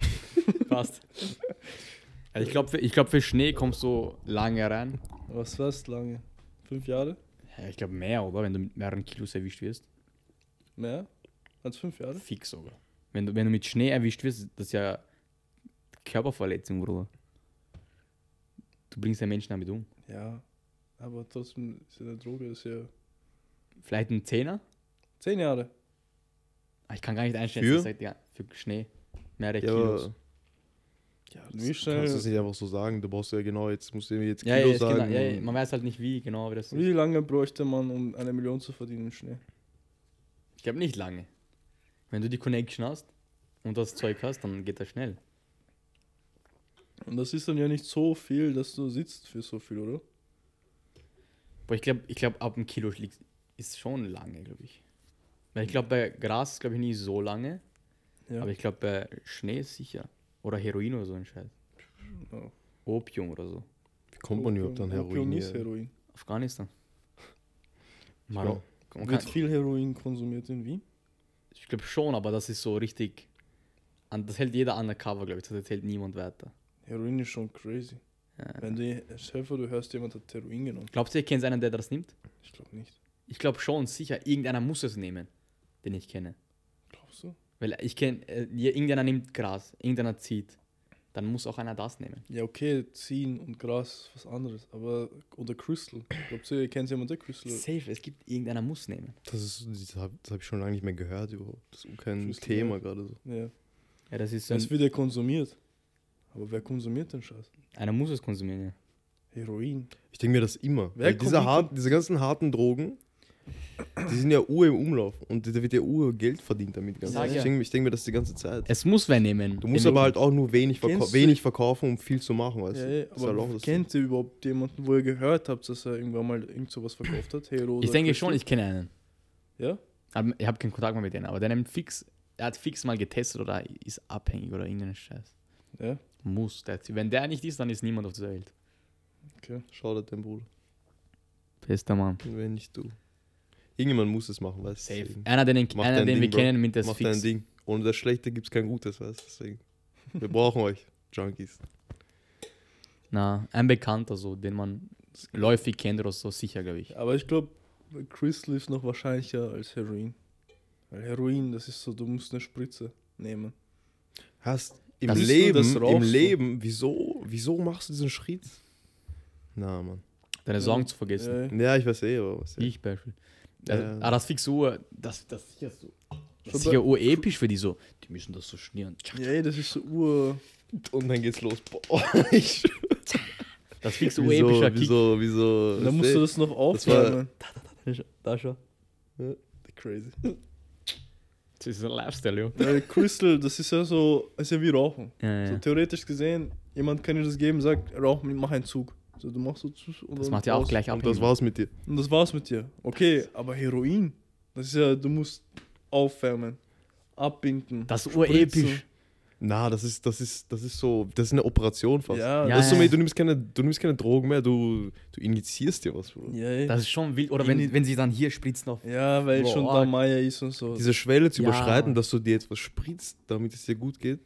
Passt. Also ich glaube, für, ich glaub, für Schnee kommst du lange rein. Was fast lange? Fünf Jahre? Ja, ich glaube mehr, oder? Wenn du mit mehreren Kilos erwischt wirst. Mehr? Als fünf Jahre? Fix sogar. Wenn du, wenn du mit Schnee erwischt wirst, das ist ja Körperverletzung, Bruder. Du bringst den Menschen damit um. Ja. Aber trotzdem ist ja eine Droge ist ja. Vielleicht ein Zehner? Zehn Jahre. Ah, Ich kann gar nicht einschätzen, Für? das sagt ja, für Schnee. Mehrere Ja, Kilos. Ja das schnell- kannst du es nicht einfach so sagen. Du brauchst ja genau, jetzt musst du mir jetzt Kilo Ja, ja, ist sagen. genau, ja, ja, man weiß halt nicht wie genau, wie das ist. Wie lange bräuchte man, um eine Million zu verdienen im Schnee? Ich glaube nicht lange. Wenn du die Connection hast und das Zeug hast, dann geht das schnell. Und das ist dann ja nicht so viel, dass du sitzt für so viel, oder? Aber ich glaube, ich glaub, ab einem Kilo liegt, ist schon lange, glaube ich. Weil ich glaube, bei Gras ist, glaube ich, nie so lange. Ja. Aber ich glaube, bei Schnee ist sicher. Oder Heroin oder so ein Scheiß. Ja. Opium oder so. Wie kommt man überhaupt an Opium Heroin? ist hier? Heroin. Afghanistan. Marok. Man Wird kann- viel Heroin konsumiert in Wien? Ich glaube schon, aber das ist so richtig. Das hält jeder undercover, glaube ich. Das erzählt niemand weiter. Heroin ist schon crazy. Ja. Wenn du, vor, du hörst, jemand hat Heroin genommen. Glaubt ihr, ihr kennt einen, der das nimmt? Ich glaube nicht. Ich glaube schon, sicher. Irgendeiner muss es nehmen. den ich kenne. Glaubst du? Weil ich kenne, äh, irgendeiner nimmt Gras, irgendeiner zieht. Dann muss auch einer das nehmen. Ja, okay, ziehen und Gras, was anderes. Aber, oder Crystal. Glaubst du, ihr kennt jemand, der Crystal? Safe, es gibt, irgendeiner muss nehmen. Das ist, das habe hab ich schon lange nicht mehr gehört überhaupt. Das ist kein Crystal Thema Meth. gerade so. Ja. Ja, das ist so Das ein, wird ja konsumiert. Aber wer konsumiert den Scheiß? einer muss es konsumieren, ja. Heroin. Ich denke mir das immer. Wer Weil diese, kommt- hart, diese ganzen harten Drogen, die sind ja Uhr im Umlauf. Und da wird ja Uhr Geld verdient damit. Ganz ich ja. denke ich denk mir das die ganze Zeit. Es muss wer nehmen. Du musst aber halt auch nur wenig, verkau wenig verkaufen, um viel zu machen, weißt Ja, du? ja, halt aber das kennt ihr überhaupt jemanden, wo ihr gehört habt, dass er irgendwann mal irgend sowas verkauft hat? Hero Ich denke schon, ich kenne einen. Ja? Aber ich habe keinen Kontakt mehr mit denen, aber der nimmt fix, er hat fix mal getestet oder ist abhängig oder irgendeinen Scheiß. Ja? Muss. Der, wenn der nicht ist, dann ist niemand auf dieser Welt. Okay. Schau dir dein Bruder. Bester Mann. Wenn nicht du. Irgendjemand muss es machen, weißt du? Safe. Einer, den, Mach einer, den wir Ding, Bro. kennen, mit das Mach fix. dein Ding. Ohne das Schlechte gibt es kein Gutes, weißt du? Deswegen. Wir brauchen euch, Junkies. Na, ein Bekannter so, den man läufig kennt oder so, sicher, glaube ich. Aber ich glaube, Crystal ist noch wahrscheinlicher als Heroin. Weil Heroin, das ist so, du musst eine Spritze nehmen. Hast im Das Leben, das im. Leben, wieso, wieso machst du diesen Schritt? Na, Mann. Deine Ja. Sorgen zu vergessen. Ja, Ja, ich weiß eh, aber was. Ich Beispiel. Also, Ja. Ah, das fix Uhr, das, das ist sicher so. Das ist sicher urepisch für die so. Die müssen das so schnieren. ja, das ist so ur. Und dann geht's los. Boah, ich, Das fix so wieso, urepischer Kick. wieso, wieso. Und dann musst du das noch war- aufwärmen. Da schon. Crazy. Das ist ein Lifestyle, jo. Weil Crystal, das ist ja so, ist ja wie Rauchen. Ja, So ja. theoretisch gesehen, jemand kann dir das geben, sagt, rauch, mach einen Zug. So, du machst so und Das macht ja auch gleich Und abhängig. das war's mit dir. Und das war's mit dir. Okay, aber Heroin, das ist ja, du musst aufwärmen, abbinden. Das ist urepisch. Na, das ist, das ist, das ist so, das ist eine Operation fast. Ja, Ja, das ist so, ja. mehr, du nimmst keine, du nimmst keine Drogen mehr, du, du injizierst dir was, Bruder. ja, ey. Das ist schon wild. Oder wenn, wenn sie dann hier spritzen auf. ja, weil Boah, schon da. Maya ist und so. Diese Schwelle zu Ja, überschreiten, dass du dir etwas spritzt, damit es dir gut geht.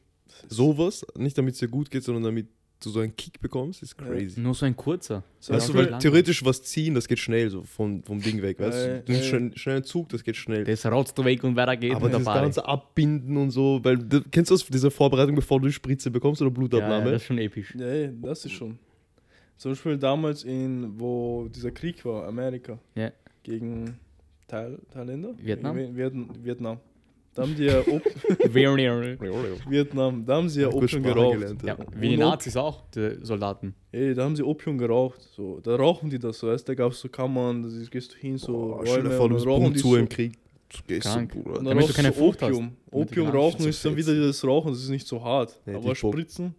Sowas, nicht damit es dir gut geht, sondern damit du so einen Kick bekommst, ist Ja. crazy. Nur so ein kurzer. So, Weißt du, weil lang. theoretisch was ziehen, das geht schnell, so vom, vom Ding weg, weißt Ja, du? Du nimmst ja. schnell, einen Zug, das geht schnell. Das rotzt du weg und weiter geht Aber Party. ganze Abbinden und so, weil, du, kennst du das, diese Vorbereitung, bevor du die Spritze bekommst oder Blutabnahme? ja, das ist schon episch. Ja, das ist schon. Zum Beispiel damals in, wo dieser Krieg war, Amerika. Ja. Gegen Thai Thailänder? Vietnam? Vietnam. Da haben die ja Very- Vietnam, da haben sie ja Opium Sprache geraucht. gelernt, ja, ja. wie die Nazis auch, die Soldaten. Ey, da haben sie Opium geraucht. So, da rauchen die das so, weißt du, da gab es so Kammern, da gehst du hin, so dir Räume vor, und du rauchen die zu so. im Krieg. Du Krank. so, Und Bruder. dann Damit du keine Frucht hast. Opium. Du Opium rauchen ist dann wieder das Rauchen, das ist nicht so hart. Nee, Aber. Spritzen,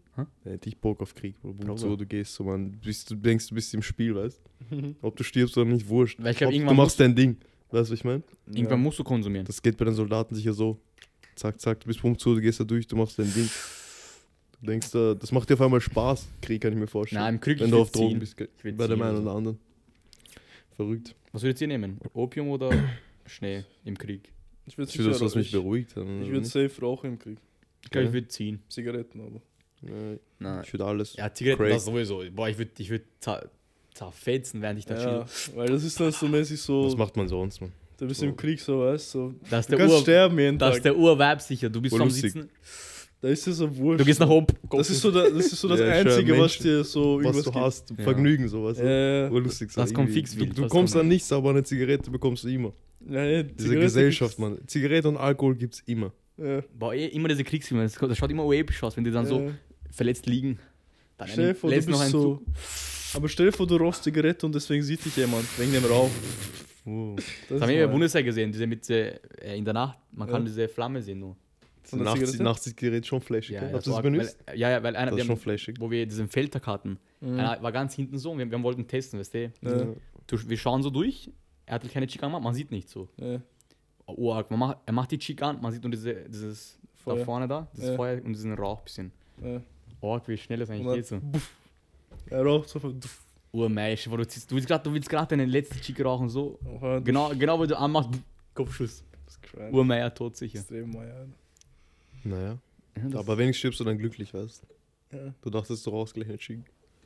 Ja, dich Bock auf Krieg, zu, du gehst so, man. Du, bist, du denkst, du bist im Spiel, weißt Ob du stirbst oder nicht, wurscht. Weil ich glaub, Ob- du machst dein Ding. Weißt du, was ich meine? Irgendwann musst du konsumieren. Das geht bei den Soldaten sicher so. Zack, zack, du bist Punkt zu, du gehst da durch, du machst dein Ding. Du denkst, das macht dir auf einmal Spaß, Krieg kann ich mir vorstellen. Nein, im Krieg Wenn ich du auf Drogen ziehen. bist, bei dem einen oder anderen. Verrückt. Was würdet ihr nehmen? Opium oder Schnee im Krieg? Ich würde das, was mich beruhigt. dann, Ich würde safe rauchen im Krieg. Ich glaube, Ja. ich würde ziehen. Zigaretten aber. Nee, Nein. Ich würde alles. Ja, Zigaretten, Crack. das sowieso. Boah, ich würde ich würd zerfetzen, während ich da Ja, chill. weil das ist dann so mäßig so, Was macht man sonst, man? du bist so? im Krieg so, weißt du. So, Das ist du der kannst Ur sterben jeden das ist Tag. der Urvibe sicher. Du bist Voll am lustig. Sitzen, Da ist es so wurscht. du gehst nach oben. Das ist so, da, das, ist so das Ja, Einzige, was Menschen. dir so Was irgendwas du gibt. hast, Ja. Vergnügen, sowas. Ja, ja, Urlustig Das kommt fix Du, du was kommst an nichts, aber eine Zigarette bekommst du immer. ja, ja, Diese Zigarette Gesellschaft, gibt's- man. Zigarette und Alkohol gibt's immer. Ja, Boah, eh, immer diese Kriegsfilme. Das, das schaut immer episch aus, wenn die dann so verletzt liegen. Dann du lässt noch einen so. Zug. Aber stell dir vor, du rauchst Zigarette und deswegen sieht dich jemand, wegen dem Rauch. Oh. Das haben wir mal- Bundeswehr gesehen, diese mit äh, in der Nacht. Man kann Ja. diese Flamme sehen nur. Der Nachts, Zigarette? nachts ist Gerät schon flashig. Ja, ja, Habt ihr war- das benutzt? Weil, ja, ja, weil einer, Das ist schon haben, flashig. wo wir diesen Feldtag hatten, Mhm. einer war ganz hinten so und wir, wir wollten testen, weißt du? Ja, du? Wir schauen so durch, er hat halt keine Chick gemacht, man sieht nicht so. ja. Oh, man macht, er macht die Chick an, man sieht nur diese, dieses da Feuer. vorne da, dieses Ja. Feuer und diesen Rauch bisschen. Ja. Oh, wie schnell das Und eigentlich geht so. Er raucht so von. Urmeisch, wo du, ziehst- du willst gerade, du willst gerade deine letzte Chick rauchen, so. Oha, Genau, genau, wo du anmachst, Kopfschuss. Urmeier tot sicher. Extrem ja. Naja. Ja, das- Aber wenigstens stirbst du dann glücklich, weißt du? Ja. Du dachtest, du rauchst gleich eine Chick.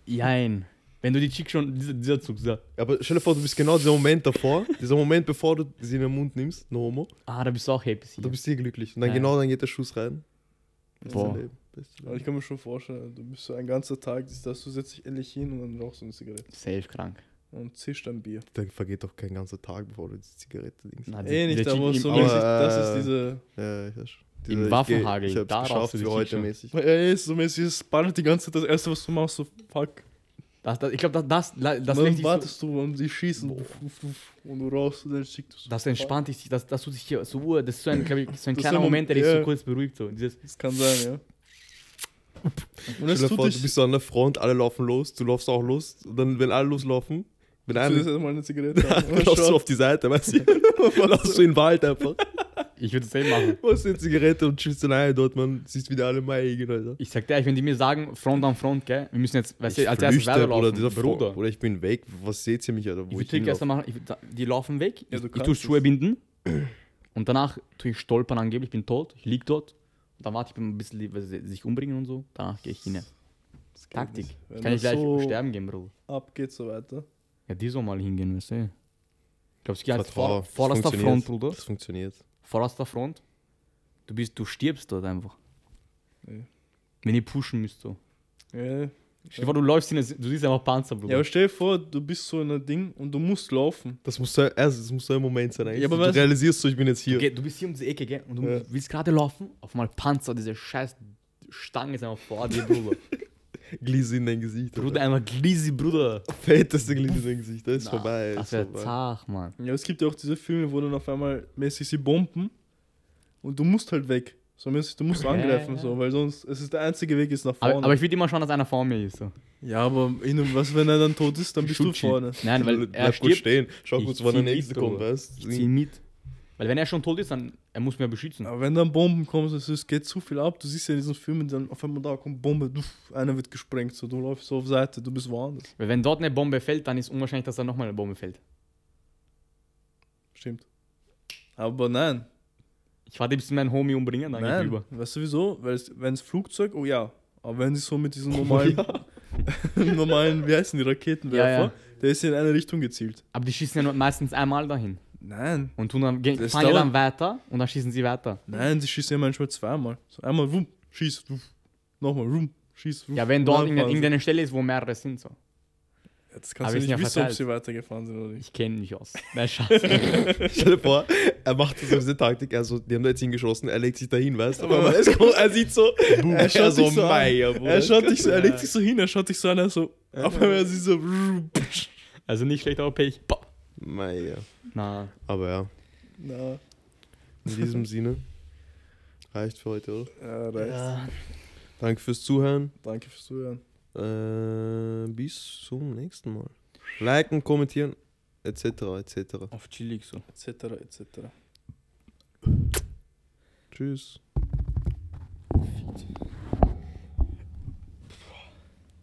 Jein. Wenn du die Chick schon, dieser, dieser Zug, dieser, Aber stell dir vor, du bist genau dieser Moment davor, dieser Moment, bevor du sie in den Mund nimmst, no homo, ah, da bist du auch happy. du bist hier glücklich. Und dann Ja. genau dann geht der Schuss rein. Boah. Leben, Aber Leben. ich kann mir schon vorstellen, du bist so ein ganzer Tag, dass du setzt dich endlich hin und dann rauchst du eine Zigarette. Safe krank. Und zischt ein Bier. Da vergeht doch kein ganzer Tag, bevor du die Zigarette dingst. Na, Eh nicht, aber Chick im- so im- Aber, mäßig, das äh, ist diese. Ja, ich weiß schon. Im Diese- ich Waffenhagel, Ich hab's da geschafft rauchst du für heute Chick mäßig. Ja, ist so mäßig, es ballert die ganze Zeit das erste, was du machst, so fuck. Das, das, ich glaube, das, das, das, dann dich so, wartest du und die schießen und du rauchst und dann schickst du so. das entspannt dich, das, das tut sich hier so, das ist so ein, ich, so ein kleiner ein Moment, der dich Moment, so kurz beruhigt. So. Dieses, Das kann sein, ja. Und Stell es dir tut vor, du bist so an der Front, alle laufen los, du laufst auch los. Und dann, wenn alle loslaufen, wenn Du einer lässt erstmal eine Zigarette dann an. laufst du auf die Seite, weißt du? laufst du in den Wald einfach. ich würde es eh machen. Machst eine Zigarette und chillst alleine dort, man. Siehst wieder alle Meigen, Alter. Ich sag dir, ehrlich, wenn die mir sagen, Front an Front, gell, wir müssen jetzt, weißt du, als erstes weiterlaufen, oder, dieser Bruder. Oder ich bin weg. Was seht ihr mich, Alter? Ich Wo würde ich Trick erst machen, ich, die laufen weg, Ja, ich, du ich tue Schuhe binden und danach tue ich stolpern angeblich, ich bin tot, ich lieg dort dann warte ich ein bisschen, weil sie sich umbringen und so, danach gehe ich hin. Taktik. Wenn Kann ich gleich so sterben gehen, Bruder. Abgeht so weiter. Ja, die soll mal hingehen, weißt du. Ich glaube, es geht Vertrau, vor, vorderster. Front, Bruder. Das funktioniert. Vorderster Front. Du bist, du stirbst dort einfach. Nee. Wenn ihr pushen müsst, so. Ja. Stell dir vor, du läufst hin, du siehst einfach Panzer, Bruder. ja, aber stell dir vor, du bist so in einem Ding und du musst laufen. Das muss so, erst, das muss so ein Moment sein, eigentlich. Ja, aber du weißt- realisierst so, ich bin jetzt hier. Okay, du bist hier um diese Ecke, gell? Und du Ja. willst gerade laufen, auf einmal Panzer, diese scheiß Stange ist einfach vor dir, Bruder. Glisse in dein Gesicht. Bruder, einmal Glisi, Bruder. Fetteste Glisse in dein Gesicht. Das ist Na, vorbei. Das ist wäre vorbei. zart, Mann. Ja, es gibt ja auch diese Filme, wo dann auf einmal mäßig sie bomben und du musst halt weg. So mäßig, du musst angreifen, ja. so, weil sonst, es ist der einzige Weg ist nach vorne. Aber, aber ich würde immer schauen, dass einer vor mir ist. So. ja, aber in, was, wenn er dann tot ist, dann bist du vorne. Nein, weil Bleib er gut stirbt. stehen. Schau Ich kurz, wann der nächste kommt, weißt Ich zieh ihn mit. Weil wenn er schon tot ist, dann er muss mir beschützen. Aber wenn dann Bomben kommen, es geht zu viel ab. Du siehst ja in diesen Filmen, dann auf einmal da kommt Bombe, duff, einer wird gesprengt, so, du läufst so auf Seite, du bist woanders. Weil wenn dort eine Bombe fällt, dann ist unwahrscheinlich, dass da nochmal eine Bombe fällt. Stimmt. Aber nein, Ich warte, bis meinen Homie umbringen, dann nein. rüber. Weißt du wieso? Weil wenn es Flugzeug, oh ja. Aber wenn sie so mit diesen normalen, normalen, wie heißen die, Raketenwerfer, Ja, ja. der ist ja in eine Richtung gezielt. Aber die schießen ja nur meistens einmal dahin. Nein. Und tun dann, gehen, fahren ja dann weiter und dann schießen sie weiter. Nein, sie schießen ja manchmal zweimal. So einmal, wumm, schieß, wuff. Nochmal, wumm, schieß, wuff. Ja, wenn dort irgendeine Stelle ist, wo mehrere sind, so. Ja, das Aber kannst wir du nicht ja wissen, ob sie weitergefahren sind oder nicht. Ich kenne mich aus. Nein, Schatz. Stell dir vor, er macht so diese Taktik, also die haben da jetzt hingeschossen, er legt sich dahin, weißt du? Aber es kommt, er sieht so, Er schaut so so. Meier. Er schaut dich so, er legt sich so hin, er schaut dich so an, er so, auf einmal sie so, Also nicht schlecht, aber Pech. Meier. Na, Aber ja, na, in diesem Sinne, reicht für heute, oder? ja, reicht. ja. Danke fürs Zuhören. Danke fürs Zuhören. Äh, bis zum nächsten Mal. Liken, kommentieren, etc. etc. auf chillig so. Etc. etc. Tschüss. Fit.